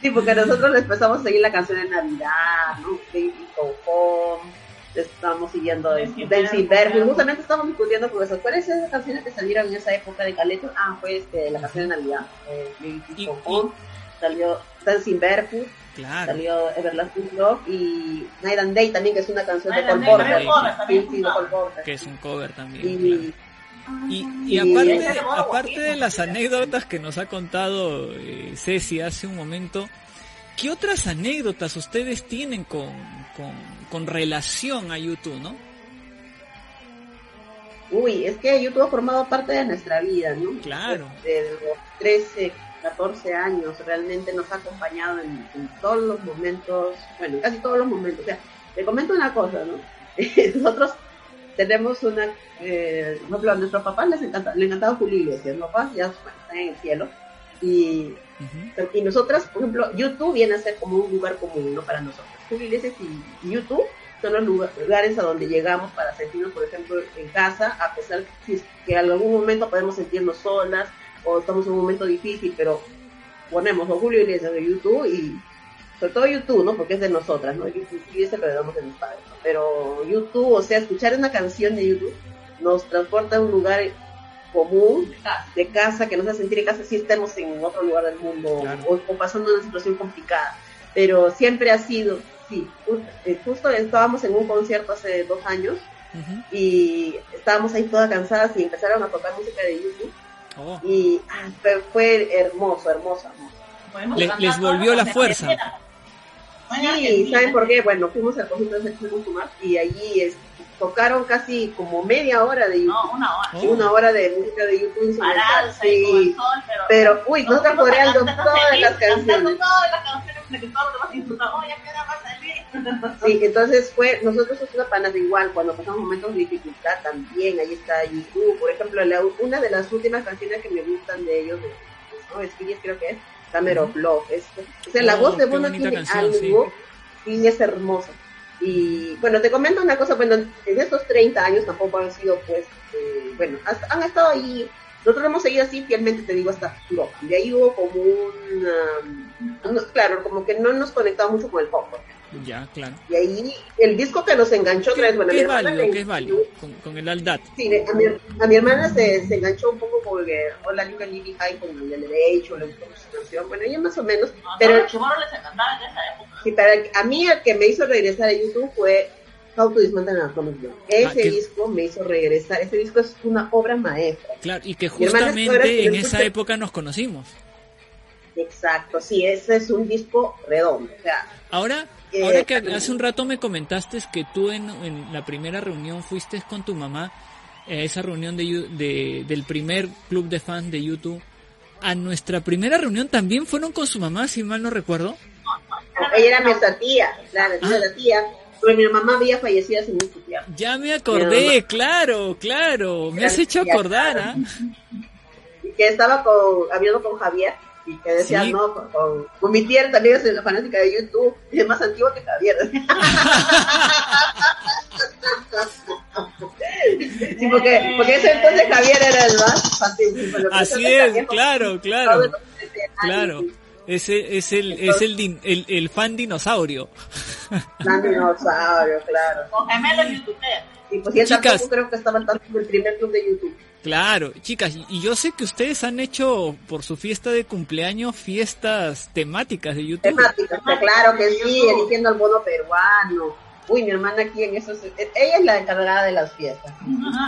Sí, porque nosotros les empezamos a seguir la canción de Navidad, ¿no? Baby Go Home, estamos siguiendo Bear, Bear. Justamente estamos discutiendo porque ¿se ¿cuáles son esas canciones que salieron en esa época de Caleto? Ah, fue este, la canción de Navidad, eh, Y- Home, salió Dancing Barefoot, Claro. salió Everlasting Love y Night and Day también, que es una canción Night de Day, Porter. Sí, sí, de Cole Porter. Que es un cover también. Y, claro. Y, Y y aparte, aparte de las anécdotas que nos ha contado eh, Ceci hace un momento, ¿qué otras anécdotas ustedes tienen con, con, con relación a YouTube, no? Uy, es que YouTube ha formado parte de nuestra vida, ¿no? Claro. Desde los 13, 14 años realmente nos ha acompañado en, en todos los momentos, bueno, casi todos los momentos. O sea, te comento una cosa, ¿no? [LAUGHS] Nosotros tenemos una, eh, por ejemplo, a nuestros papás les encanta, le encantaba Julio Iglesias, los papás ya están en el cielo. Y, y nosotras, por ejemplo, YouTube viene a ser como un lugar común, ¿no? Para nosotros. Julio Iglesias y YouTube son los lugar- lugares a donde llegamos para sentirnos, por ejemplo, en casa, a pesar que, que en algún momento podemos sentirnos solas o estamos en un momento difícil, pero ponemos a Julio Iglesias de YouTube y sobre todo YouTube, ¿no? Porque es de nosotras, ¿no? YouTube ese lo damos de mis padres, ¿no? Pero YouTube, o sea, escuchar una canción de YouTube nos transporta a un lugar común de casa que nos hace sentir en casa si estemos en otro lugar del mundo Claro. o, o pasando una situación complicada. Pero siempre ha sido, sí, eh, justo estábamos en un concierto hace dos años y estábamos ahí todas cansadas y empezaron a tocar música de YouTube Oh, y ah, fue, fue hermoso, hermoso, hermoso. Le- les volvió la fuerza. Sí. ¿saben por qué? Bueno, fuimos al concierto de Sergio Guzmán y allí es- tocaron casi como media hora de YouTube, No, una hora. Una hora de música de YouTube. Pararse ahí con el Sí, sol, pero... pero uy, nosotros Nosotros coreando todas las canciones. todas las canciones de que todos los. Sí, entonces fue, nosotros somos una panas igual, cuando pasamos momentos de dificultad también, ahí está YouTube, por ejemplo, la- una de las últimas canciones que me gustan de ellos, de, ¿no? es Phyllis, creo que es, Summer of Love, es, o sea, la Oh, voz de Bono tiene canción, sí. algo, y es hermosa. Y bueno, te comento una cosa, bueno, en estos 30 años tampoco han sido, pues, eh, bueno, han estado ahí, nosotros hemos seguido así fielmente, te digo, hasta Europa. De ahí hubo como un, no, claro, como que no nos conectamos mucho con el pop. Ya, claro. y ahí el disco que nos enganchó ¿Qué, bueno, qué mi es válido? le- ¿Qué es válido? Con, con el Aldat. Sí, a mi, a mi hermana se, se enganchó un poco con el Hola Luca Lily High con el derecho, le gustó mucho su canción, bueno, ella más o menos, No, pero pero los chiboros les encantaba en esa época. sí, para, a mí el que me hizo regresar a YouTube fue How to Dismantle an Atomic Bomb. Ese Ah, qué- disco me hizo regresar, ese disco es una obra maestra. Claro, y que justamente que en esa escucha- época nos conocimos. Exacto, sí, ese es un disco redondo, o sea, Ahora, Eh, ahora que hace un rato me comentaste que tú en, en la primera reunión fuiste con tu mamá a esa reunión de, de- del primer club de fans de YouTube. A nuestra primera reunión también fueron con su mamá, si mal no recuerdo. ella era nuestra tía, claro, ella Ah. la tía, pero mi mamá había fallecido hace mucho tiempo. Ya me acordé, claro, claro. Me has hecho acordar. ¿ah? que estaba con, hablando con Javier y que decía, Sí. no, con, con, con mi tía también es la fanática de YouTube, y es más antigua que Javier. [LAUGHS] sí, porque, porque ese entonces Javier era el más pero Así es, claro, claro, claro. Ese es el, es el, din- el, el fan dinosaurio. Gran dinosaurio, claro. Con gemelos youtuberos. Y pues él Chicas. tampoco creo que estaban tanto en el primer club de YouTube. Claro, chicas, y- yo sé que ustedes han hecho por su fiesta de cumpleaños fiestas temáticas de YouTube. Temáticas, claro que sí, eligiendo al bono peruano. Uy, mi hermana aquí en eso, ella es la encargada de las fiestas.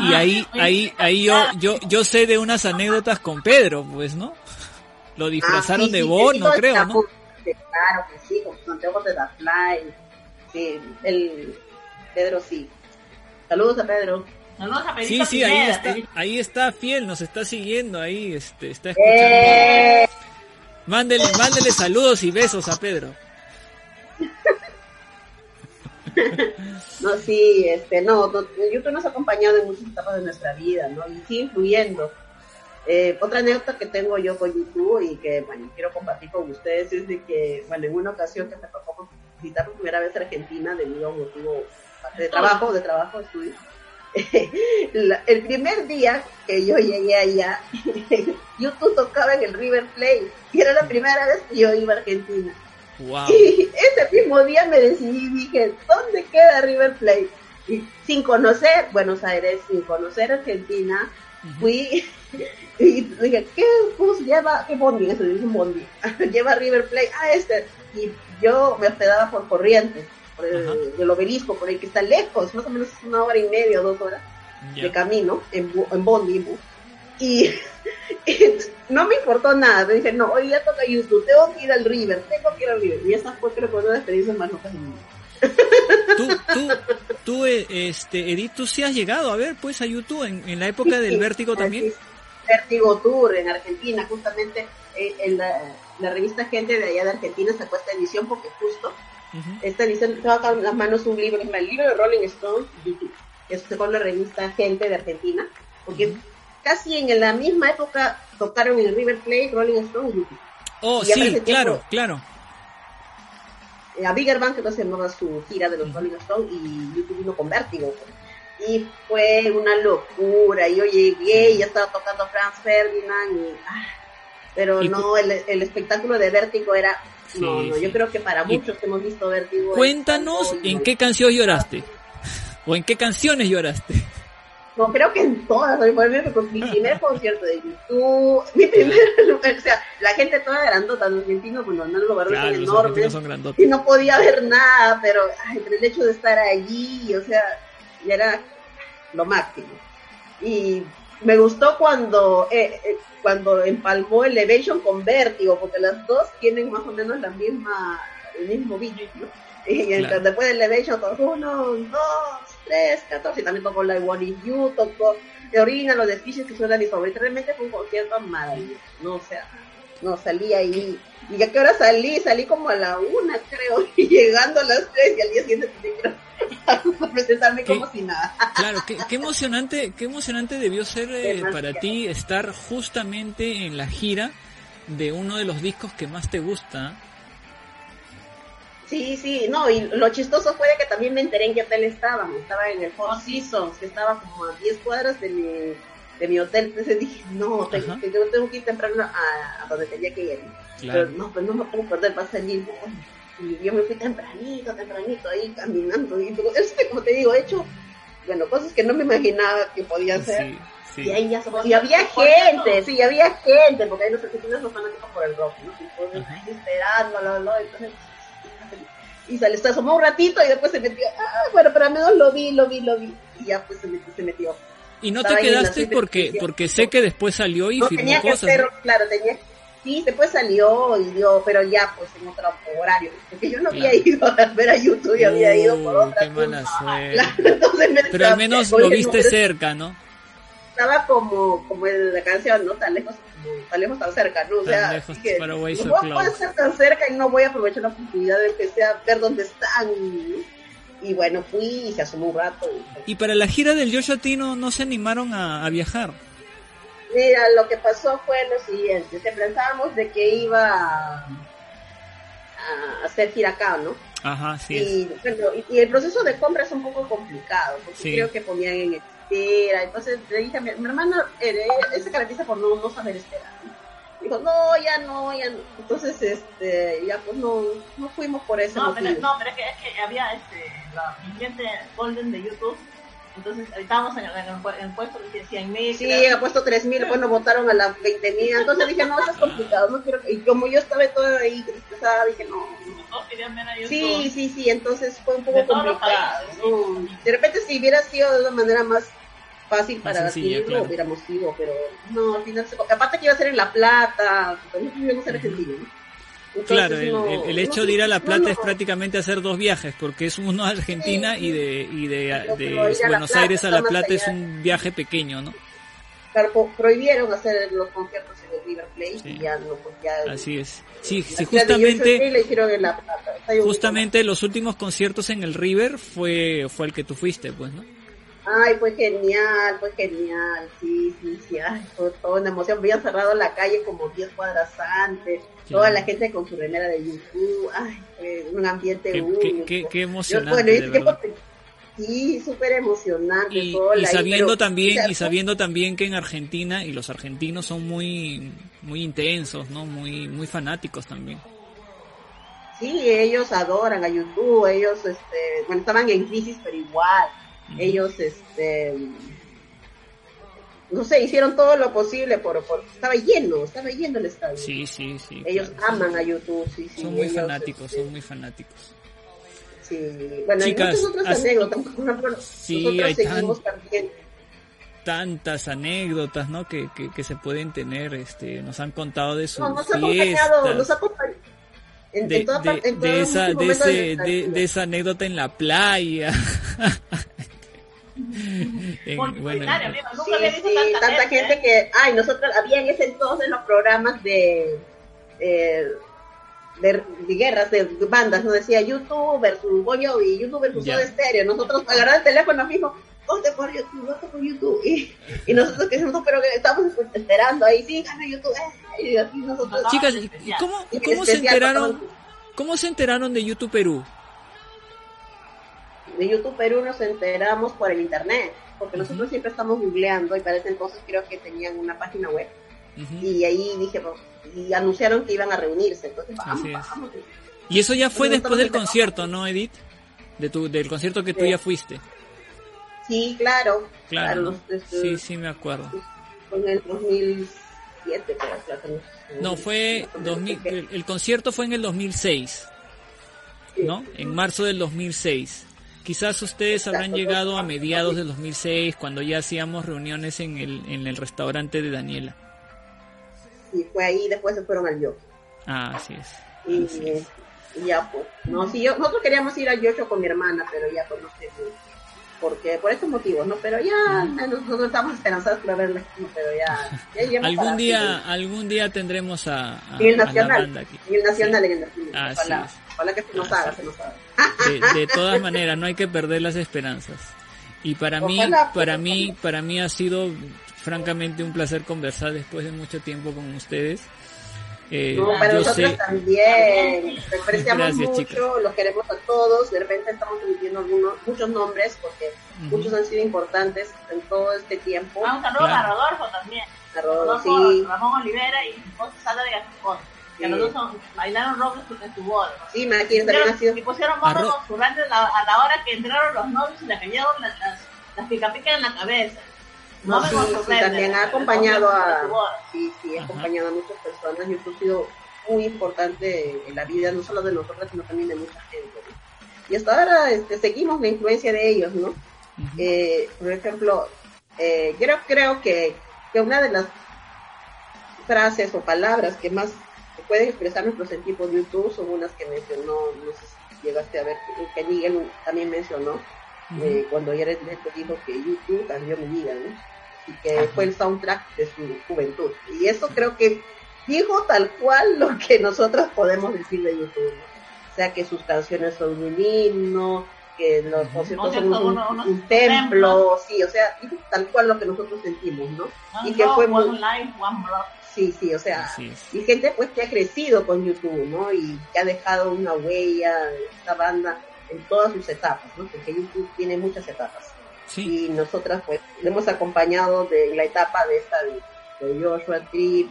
Y ahí, ahí, ahí yo, yo, yo sé de unas anécdotas con Pedro, pues, ¿no? Lo disfrazaron Ah, sí, de sí, Bono, sí, creo, ¿no? sí, Claro que sí, con anteojos de la Fly. Sí, el Pedro sí. Saludos a Pedro. Saludos a Sí, Pedrito sí, ahí Pineda, está, ahí está fiel, nos está siguiendo, ahí, este, está escuchando. ¡Eh! Mándele, mándele saludos y besos a Pedro. [LAUGHS] No, sí, este, no, no, YouTube nos ha acompañado en muchas etapas de nuestra vida, ¿no? Y sigue influyendo. Eh, otra anécdota que tengo yo con YouTube y que, bueno, quiero compartir con ustedes es de que, bueno, en una ocasión que me tocó visitar por primera vez Argentina debido a un motivo de trabajo, de trabajo, estudio. [LAUGHS] La- el primer día que yo llegué allá, [LAUGHS] YouTube tocaba en el River Plate y era la primera vez que yo iba a Argentina. Wow. Y ese mismo día me decidí y dije, ¿dónde queda River Plate? Y sin conocer Buenos Aires, sin conocer Argentina, fui [LAUGHS] y dije, ¿qué bus lleva? ¿Qué bondi? Eso dice un bondi. [LAUGHS] lleva River Plate. Ah, este. Y yo me hospedaba por Corrientes, por el, el obelisco, por ahí que está lejos, más o menos una hora y media o dos horas de camino en, en Bondi. en bus. Y, [LAUGHS] y no me importó nada. Me dije, no, hoy ya toca YouTube, tengo que ir al River, tengo que ir al River. Y esa fue, creo que una de las experiencias más locas de mi vida. Tú, tú, tú, eh, este, Edith, tú sí has llegado a ver, pues, a YouTube en, en la época del Vértigo también. es. Vértigo Tour en Argentina, justamente eh, en la, la revista Gente de allá de Argentina sacó esta edición porque justo esta edición estaba en las manos un libro, el libro de Rolling Stone, YouTube, que sacó la revista Gente de Argentina, porque casi en la misma época tocaron el River Plate, Rolling Stone, YouTube. Oh, Y sí, claro, tiempo. claro. Eh, a Bigger Bang, que no se su gira de los Rolling Stone, y YouTube vino con Vértigo. pues. Y fue una locura. Yo llegué y ya estaba tocando Franz Ferdinand. Y, ah, pero Y no, el, el espectáculo de Vértigo era. no, Sí, no, sí. yo creo que para muchos que hemos visto Vértigo. Cuéntanos en qué canción lloraste. O en qué canciones lloraste. No, creo que en todas. Fue mi, primer concierto de YouTube. [LAUGHS] Mi primer. O sea, la gente toda grandota. Los argentinos, bueno, no los barrios Claro, son enormes. son y no podía ver nada, pero ay, el hecho de estar allí, o sea, ya era lo máximo. Y me gustó cuando eh, eh, cuando empalmó Elevation con Vértigo, porque las dos tienen más o menos la misma el mismo beat, ¿no? [LAUGHS] Y Claro. después de Elevation tocó uno, dos, tres, catorce, y también tocó la One Is You, tocó de Orina, los desfiles que son de mis favoritos. Realmente fue un concierto maravilloso, ¿no? O sea, no salí ahí. ¿Y a qué hora salí? Salí como a la una, creo, [LAUGHS] y llegando a las tres, y al día siguiente tenía [LAUGHS] presentarme ¿Qué? como si nada. Claro, qué, qué emocionante, qué emocionante debió ser eh, para ti estar justamente en la gira de uno de los discos que más te gusta. Sí, sí, no, y lo chistoso fue de que también me enteré en qué hotel estaba. Estaba en el Four Seasons, que estaba como a 10 cuadras de mi, de mi hotel. Entonces dije, no, tengo, yo tengo que ir temprano a, a donde tenía que ir. Claro. Pero no, pues no me puedo perder, va a salir. Y yo me fui tempranito, tempranito, ahí caminando. Y [LAUGHS] que, como te digo, he hecho, bueno, cosas que no me imaginaba que podía hacer. Sí, sí. Y ahí ya somos- y había gente, sí, había gente, porque ahí los argentinos son fanáticos por el rock, ¿no? Entonces, Ajá. ahí esperándolo, ¿no? Entonces, y se les asomó un ratito y después se metió, ah, bueno, pero al menos lo vi, lo vi, lo vi, y ya pues se metió. Se metió. Y no te Estaba quedaste porque porque sé que después salió y No firmó tenía que cosas. hacer, ¿no? claro, tenía Sí, después salió y dio, pero ya pues en otro horario, porque yo no había ido a ver a YouTube, yo había ido por otra. qué mala [LAUGHS] suerte. Claro, entonces me Pero al menos lo viste cerca, ¿no? estaba como, como en la canción, ¿no? Tan lejos, tan lejos, tan cerca, ¿no? O Tan sea, lejos, away, no estar tan cerca y no voy a aprovechar la oportunidad de que sea ver dónde están. Y bueno, fui y se asomó un rato. y- Y para la gira del Joshua T no, no se animaron a, a viajar. Mira, lo que pasó fue lo siguiente, se pensábamos de que iba a, a hacer acá, ¿no? Ajá, sí. y, bueno, y, y el proceso de compra es un poco complicado, porque Sí. creo que ponían en espera, entonces le dije a mi, mi hermana, eh, él se caracteriza por no, no saber esperar. Dijo, no, ya no, ya no. Entonces, este, ya pues no, no fuimos por ese No, pero, no, pero es que, es que había este, la mi cliente Golden de YouTube, Entonces, estábamos en, el- en el, pu- en el puesto que decía 100 mil. Sí, ha puesto 3.000, bueno, votaron a las 20.000. Entonces dije, no, eso es complicado. No quiero que- Y como yo estaba todo ahí estresada, dije, no. no. Querían ver a. Sí, sí, sí, entonces fue un poco De complicado. países, ¿no? sí. De repente, si hubiera sido de una manera más fácil Más para sencilla, ti, claro. lo hubiéramos ido, pero no, al final, se- aparte que iba a ser en La Plata, pues nosotros vivimos en Argentina, ¿no? Entonces, Claro, el, no- el- el no hecho de ir a La Plata no. es prácticamente hacer dos viajes, porque es uno a Argentina y de, y de, Buenos Plata Aires a La Plata es un viaje pequeño, ¿no? Claro, prohibieron hacer los conciertos en el River Plate Sí. y ya no, pues ya... Así es. Sí, sí, justamente, hicieron en La Plata. Justamente los últimos conciertos en el River fue, fue el que tú fuiste, pues, ¿no? Ay, fue genial, fue genial, sí, sí, sí, ay, fue toda una emoción. Habían cerrado la calle como 10 cuadras antes, toda la gente con su remera de YouTube, ay, fue un ambiente Qué, único. qué, qué, qué Yo, emocionante, bueno, de [LAUGHS] sí, súper emocionante. Y, sabiendo también y sabiendo también que en Argentina y los argentinos son muy muy intensos no muy muy fanáticos también Sí, ellos adoran a YouTube, ellos, este, bueno, estaban en crisis, pero igual. Ellos, este, no sé, hicieron todo lo posible por, por estaba lleno, estaba lleno el estadio. sí sí sí ellos claro. aman a YouTube, sí, sí. son muy ellos, fanáticos este, son muy fanáticos Sí, bueno, Chicas, hay muchas otras anécdotas. [LAUGHS] Sí, nosotros hay seguimos también. tantas anécdotas no que, que, que se pueden tener este nos han contado de sus No, nos ha ha. En, de, en toda de- en esa ese de esa anécdota en la playa [LAUGHS] En- bueno, Sí, Nunca había visto sí, tanta, tanta gente que, ay, nosotros había en ese entonces los programas de, eh, de, de guerras de bandas, no decía YouTube versus Bon Jovi, YouTube versus. Soda Stereo, nosotros agarramos el teléfono mismo, vote por YouTube, vote por YouTube, y, y nosotros que decimos, pero que estamos esperando ahí, sí, gana YouTube, eh, y así nosotros, No, chicas no, ¿y- y cómo, y cómo se enteraron cómo se enteraron de YouTube Perú de YouTube Perú nos enteramos por el internet, porque nosotros siempre estamos googleando y para ese entonces creo que tenían una página web y ahí dije, pues, y anunciaron que iban a reunirse, entonces vamos, vamos. Y eso ya fue después del concierto, ¿no, Edith? De tu, del concierto que tú Sí. ya fuiste. Sí, claro. Claro. ¿no? los- este, Sí, sí, me acuerdo. Fue en el 2007, creo, no, fue 2000, el, el concierto fue en el 2006, Sí. ¿no? En marzo del 2006. Quizás ustedes habrán llegado a mediados del 2006, cuando ya hacíamos reuniones en el, en el restaurante de Daniela. Sí, fue ahí, después se fueron al yo. Ah, así es. Y, Así es. y ya, pues. No, sí, yo, nosotros queríamos ir al Yocho con mi hermana, pero ya, pues, no sé, porque por estos motivos, ¿no? Pero ya, menos nosotros estamos esperanzados por verla aquí, pero ya, ya Algún día, algún día tendremos a, a- En el a la nacional, banda aquí. en el nacional, en el nacional. Ojalá, ojalá que se nos haga, se nos haga. De, de todas maneras, no hay que perder las esperanzas. Y para mí, Ojalá, para pues, mí, ojalá. para mí ha sido francamente un placer conversar después de mucho tiempo con ustedes. Eh, No, para yo nosotros sé, también. Te apreciamos Gracias, mucho, chicas. los queremos a todos. De repente estamos emitiendo algunos, muchos nombres porque muchos han sido importantes en todo este tiempo. Ah, un saludo Claro. a Rodolfo también. A Rodolfo, Rodolfo, sí, Ramón Olivera y José Sala de Gascón. Que los dos son- bailaron rock en su boda. sí, imagínate, también ha sido. Y pusieron Arro- con a la, a la hora que entraron los novios y le cayeron las, las, las pica pica en la cabeza. No, sí, sí, también ha acompañado a. en su boda. Sí, sí, ha acompañado a muchas personas. YouTube ha sido muy importante en la vida, no solo de nosotras, sino también de mucha gente. ¿no? Y hasta ahora este, seguimos la influencia de ellos, ¿no? Eh, por ejemplo, eh, creo, creo que, que una de las frases o palabras que más pueden expresar nuestros sentidos de YouTube son unas que mencionó, no sé si llegaste a ver, que Miguel también mencionó, eh, cuando Jared Leto dijo que YouTube cambió mi vida, ¿no? Y que fue el soundtrack de su juventud. Y eso creo que dijo tal cual lo que nosotros podemos decir de YouTube, ¿no? O sea, que sus canciones son un himno, que los conciertos son un, templo, sí, o sea, dijo tal cual lo que nosotros sentimos, ¿no? One Y que Love, fue One muy- Life, One. Sí, sí, o sea, y gente pues que ha crecido con YouTube, ¿no? Y que ha dejado una huella esta banda en todas sus etapas, ¿no? Porque YouTube tiene muchas etapas. Sí, Y nosotras pues le hemos acompañado de la etapa de esta de, de Joshua Tree,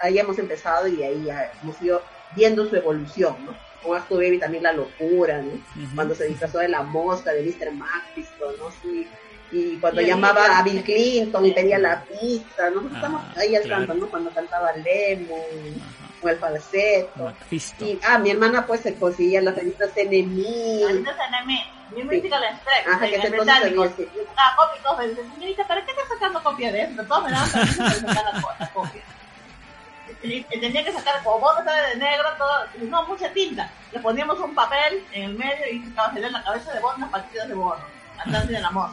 ahí hemos empezado y ahí ya hemos ido viendo su evolución, ¿no? Con Astro Baby también la locura, ¿no? Cuando se disfrazó de la mosca de Mr. Maxisto, ¿no? Sí, Y cuando Y llamaba a Bill Clinton y pedía la pista, nosotros Ah, estamos ahí al claro. tanto, ¿no? Cuando cantaba Lemon o el falseto. Mephisto. Y, ah, mi hermana pues se conseguía las revistas. Ahorita se anime. Mi música la extremo. Ajá, que en se el había ese- Ah, copia y todo. Me dice, señorita, ¿para qué estás sacando copia de eso? Todos me daban permiso para sacar tenía que sacar, como vos sabe de negro, todo, no, mucha tinta. Le poníamos un papel en el medio y sacaba salía la cabeza de bono, las partidas de bono. Andante del amor.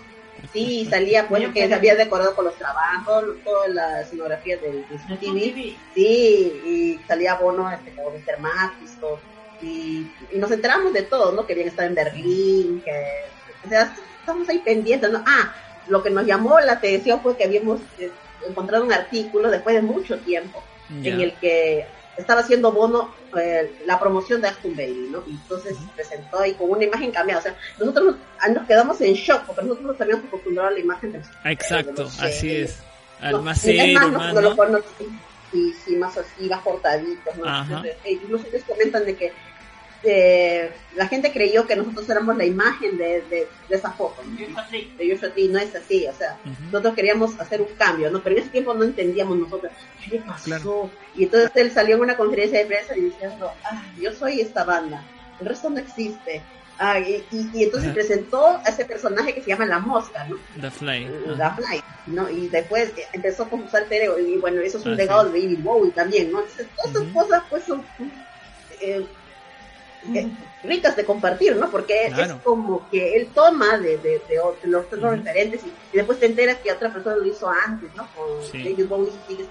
Sí, salía pues que se había decorado con los trabajos, toda la escenografía del, De TV. TV. Sí, y salía Bono este, como Mr. Mephisto, y, y nos enteramos de todo, ¿no? Querían estar en Berlín, que, o sea, estamos ahí pendientes, ¿no? Ah, lo que nos llamó la atención fue que habíamos eh, encontrado un artículo después de mucho tiempo en el que estaba haciendo Bono eh, la promoción de Aston Bailey, ¿no? Y entonces se presentó ahí con una imagen cambiada, o sea, nosotros nos, ah, nos quedamos en shock porque nosotros nos habíamos acostumbrado a la imagen de Ah, Exacto, así es. Al no, más serio, y sí, más así, más cortaditos, ¿no? Ajá. Entonces, eh, incluso ellos comentan de que eh, la gente creyó que nosotros éramos la imagen de, de, de esa foto, ¿no? De Joshua Tree, no es así, o sea, Ujú. nosotros queríamos hacer un cambio, ¿no? Pero en ese tiempo no entendíamos nosotros, ¿qué pasó? Claro. Y entonces él salió en una conferencia de prensa y diciendo, ah, yo soy esta banda, el resto no existe. Ah, y, y- y entonces Ajá. presentó a ese personaje que se llama La Mosca, ¿no? The Fly. la Ajá. Fly, ¿no? Y después eh, empezó con su alter ego, y bueno, eso es un Ah, legado sí. de David Bowie también, ¿no? Entonces, todas esas cosas, pues, son eh, eh, ricas de compartir, ¿no? Porque Claro. es como que él toma de, de, de otros- los otros Ujú. referentes y, y después te enteras que otra persona lo hizo antes, ¿no? Con Sí. David Bowie sigue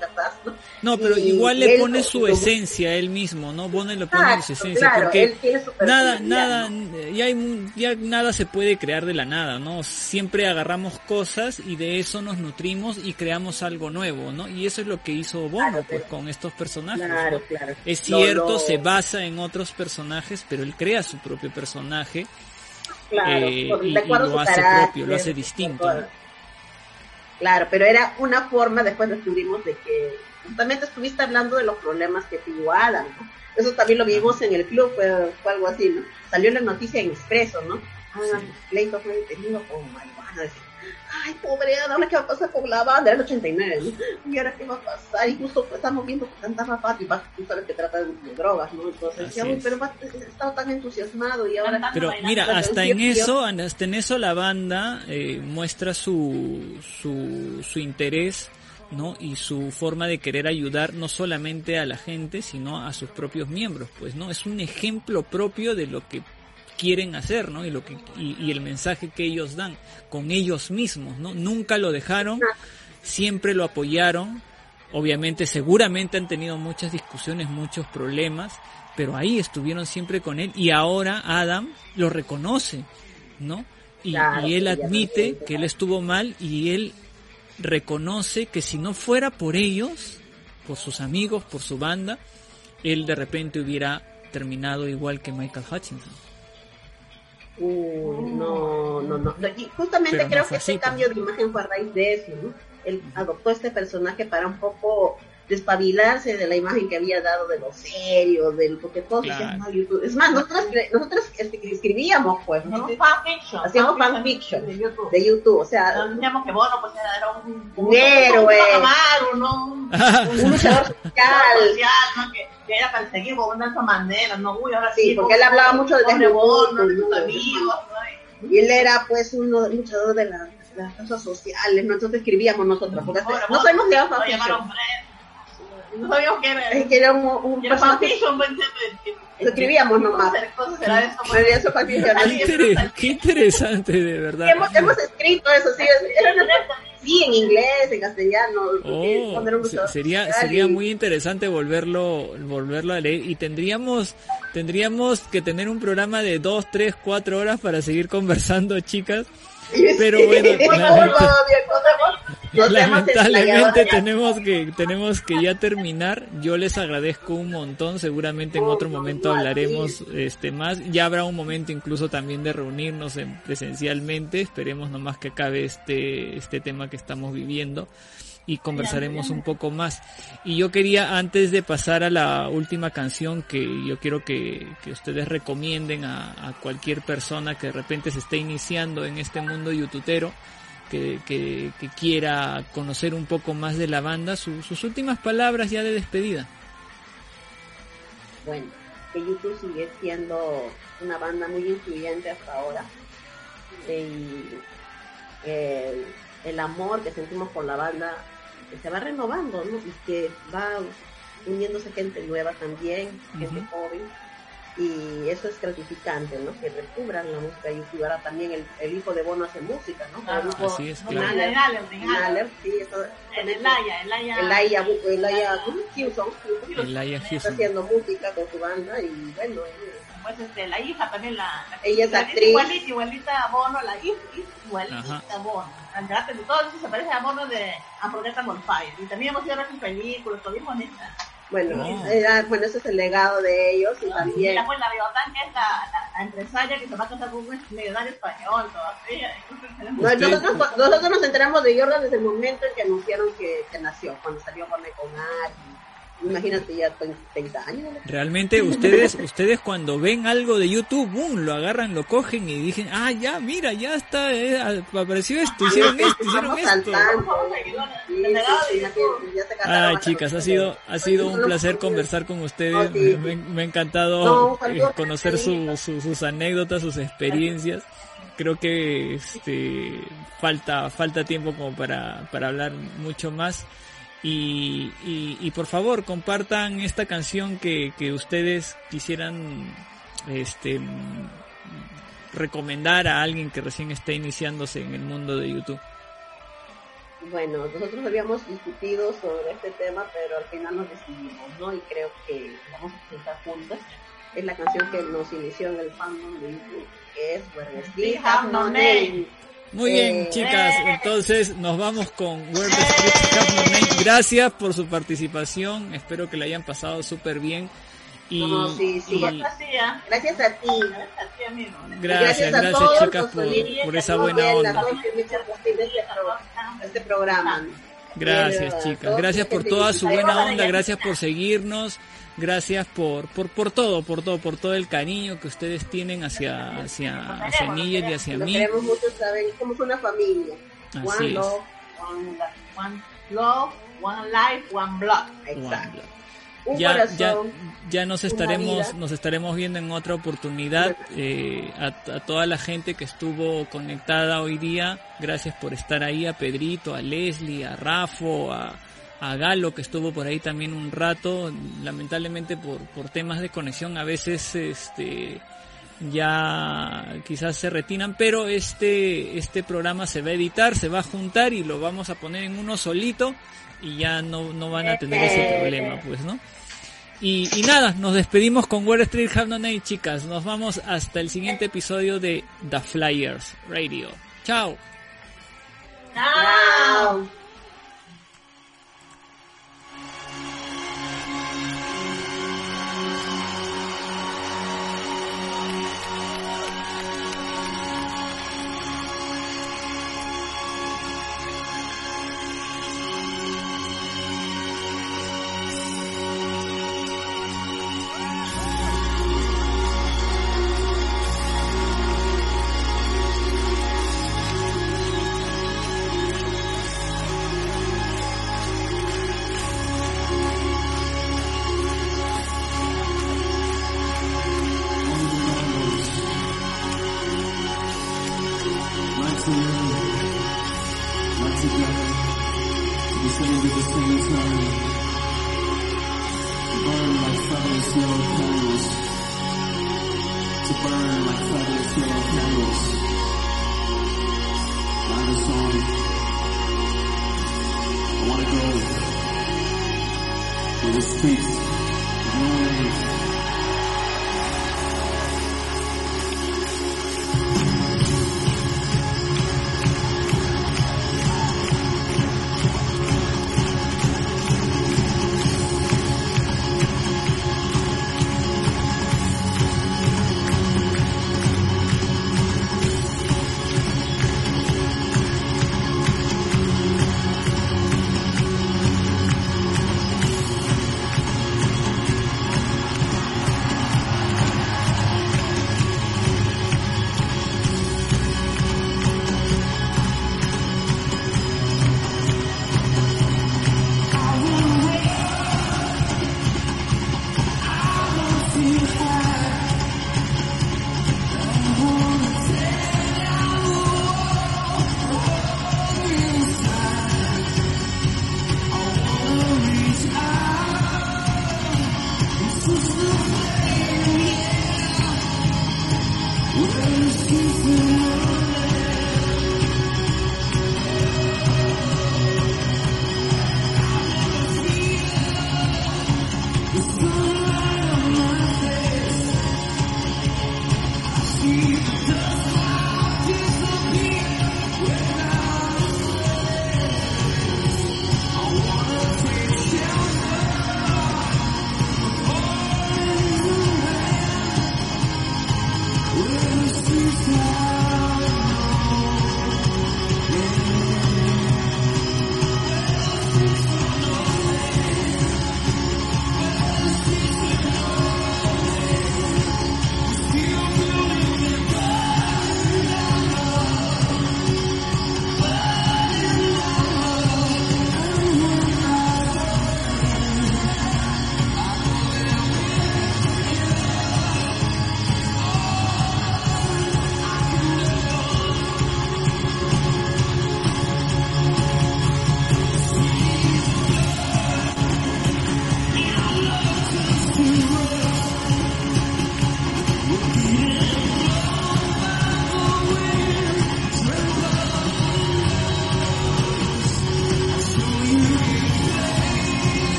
¿no? No, pero Y igual le pone su lo- esencia él mismo, ¿no? Bono le pone Claro, su esencia claro, porque él tiene su nada, nada, ¿no? ya hay ya nada se puede crear de la nada, ¿no? Siempre agarramos cosas y de eso nos nutrimos y creamos algo nuevo, ¿no? Y eso es lo que hizo Bono, pues, pero- con estos personajes. Claro, ¿no? claro. Es cierto, lo- se basa en otros personajes, pero él crea su propio personaje claro, eh, y- y lo hace carácter, propio, lo hace distinto. Claro, pero era una forma, después descubrimos de que justamente estuviste hablando de los problemas que tuvo Adam, ¿no? Eso también lo vimos en el club, fue, fue algo así, ¿no? Salió la noticia en Expreso, ¿no? Ah, Sí. pleito fue detenido con marihuana, ay, pobre Adam, ¿ahora qué va a pasar con la banda? Era el 89, ¿no? ¿Y ahora qué va a pasar? Y justo estamos viendo que cantaba Patti, tú sabes que trata de, de drogas, ¿no? Entonces, Así decía, uy, es. pero Patti estaba tan entusiasmado y ahora... Pero bailando. mira, hasta en eso, hasta en eso la banda eh, muestra su, su, su interés, ¿no? Y su forma de querer ayudar no solamente a la gente, sino a sus propios miembros, pues, ¿no? Es un ejemplo propio de lo que quieren hacer, ¿no? Y lo que y, y el mensaje que ellos dan con ellos mismos, ¿no? Nunca lo dejaron, siempre lo apoyaron. Obviamente, seguramente han tenido muchas discusiones, muchos problemas, pero ahí estuvieron siempre con él y ahora Adam lo reconoce, ¿no? Y, Claro, y él admite que él estuvo mal y él reconoce que si no fuera por ellos, por sus amigos, por su banda, él de repente hubiera terminado igual que Michael Hutchinson. Uy, no, no, no. Y justamente Pero no creo fue que así, este pues. cambio de imagen fue a raíz de eso, ¿no? Él adoptó este personaje para un poco despabilarse de la imagen que había dado de lo serio, del porque todos Claro. decían, no, YouTube. Es más, nosotros, nosotros este, escribíamos, pues, ¿no? Hacíamos fanfiction. Hacíamos fanfiction. de YouTube. De YouTube, o sea, Nos decíamos que Bono pues era un, Un héroe. un ¿no? Un, [LAUGHS] un luchador [LAUGHS] social. social, ¿no? Que, que era perseguido por una Nelson Mandela, ¿no? Uy, ahora Sí, sí. porque él hablaba mucho de Bono, de sus amigos, ¿no? Y él era, pues, uno luchador de, la- de las causas sociales, ¿no? Entonces escribíamos nosotros, porque Pobre no sabemos de Lo fanfiction. llamaron Fred. No sabíamos que era. Es que era un, un Era fanfiction, pues, Lo escribíamos nomás. ¿Qué eso? ¿no? Qué, inter- qué interesante, de verdad. hemos, hemos escrito eso, sí, era una- sí, en inglés, en castellano. Oh, un sería sería y- muy interesante volverlo volverlo a leer y tendríamos tendríamos que tener un programa de dos, tres, cuatro horas para seguir conversando, chicas. Pero bueno, Lamentablemente tenemos que tenemos que ya terminar. Yo les agradezco un montón. Seguramente en otro momento hablaremos este más. Ya habrá un momento incluso también de reunirnos en, presencialmente. Esperemos nomás que acabe este este tema que estamos viviendo y conversaremos un poco más. Y yo quería, antes de pasar a la última canción, que yo quiero que, que ustedes recomienden a, a cualquier persona que de repente se esté iniciando en este mundo youtubero, que, que- que quiera conocer un poco más de la banda, su- sus últimas palabras ya de despedida. Bueno, que YouTube sigue siendo una banda muy influyente hasta ahora. Y eh, el amor que sentimos por la banda eh, se va renovando, ¿no? Y que va uniéndose gente nueva también, gente joven. Y eso es gratificante, ¿no? Que recubran la música YouTube. Ahora también el, el hijo de Bono hace música, ¿no? Claro. El grupo Así es, claro. el sí, eso- Elaya, Elaya. Houston, está haciendo música con su banda y bueno, eh, Pues este, la hija también la, la Ella es actriz. Igualita, igualita a Bono, la hija, igualita Ajá. a Bono. Al traste de todo eso se parece a Bono de Unforgettable Fire. Y también hemos ido a ver sus películas, todo bien bonita. Bueno, Oh. era- bueno, ese es el legado de ellos y Y también la, pues, la Riotán, que es la, la, la empresaria que se va a casar con un millonario español todavía. Entonces, tenemos- no, nosotros, nosotros nos enteramos de Jordan desde el momento en que anunciaron que, que nació, cuando salió con con Ari. Imagínate ya 30 años. ¿no? Realmente ustedes, [LAUGHS] ustedes cuando ven algo de YouTube, boom, lo agarran, lo cogen y dicen, ah, ya, mira, ya está, eh, apareció esto, hicieron esto, hicieron esto. Ah, chicas, ha sido, ha sido un placer conversar con ustedes. Me, me ha encantado eh, conocer su- sus anécdotas, sus experiencias. Creo que este, falta, falta tiempo como para, para hablar mucho más. Y, por favor, compartan esta canción que, que ustedes quisieran este, recomendar a alguien que recién esté iniciándose en el mundo de YouTube. Bueno, nosotros habíamos discutido sobre este tema, pero al final nos decidimos, ¿no? Y creo que vamos a presentar juntas. Es la canción que nos inició en el fandom de YouTube, que es Where the Muy bien, Eh, chicas, entonces nos vamos con Where the. Gracias por su participación, espero que la hayan pasado súper bien. Y, No, sí, sí. y Gracias, Gracias a ti. gracias a ti, amigo. gracias, a gracias todos chicas por, esa buena onda. este este programa. Gracias chicas, gracias por toda su buena onda, gracias por seguirnos, gracias por, por, por todo, por todo, por todo el cariño que ustedes tienen hacia, hacia, hacia Nigel y hacia mí. queremos mucho, saben, somos una familia. Así One es. love, One, one love, one life, one blood. exacto. Un ya, corazón. ya, ya nos estaremos, nos estaremos viendo en otra oportunidad. Eh, a, a toda la gente que estuvo conectada hoy día, gracias por estar ahí, a Pedrito, a Leslie, a Rafo, a, a Galo que estuvo por ahí también un rato. Lamentablemente por, por temas de conexión a veces este ya quizás se retiran, pero este, este programa se va a editar, se va a juntar y lo vamos a poner en uno solito y ya no, no van a tener ese problema, pues, ¿no? Y, nada, nos despedimos con Wall Street Have No Name, chicas. Nos vamos hasta el siguiente episodio de The Flyers Radio. Chao. Chao.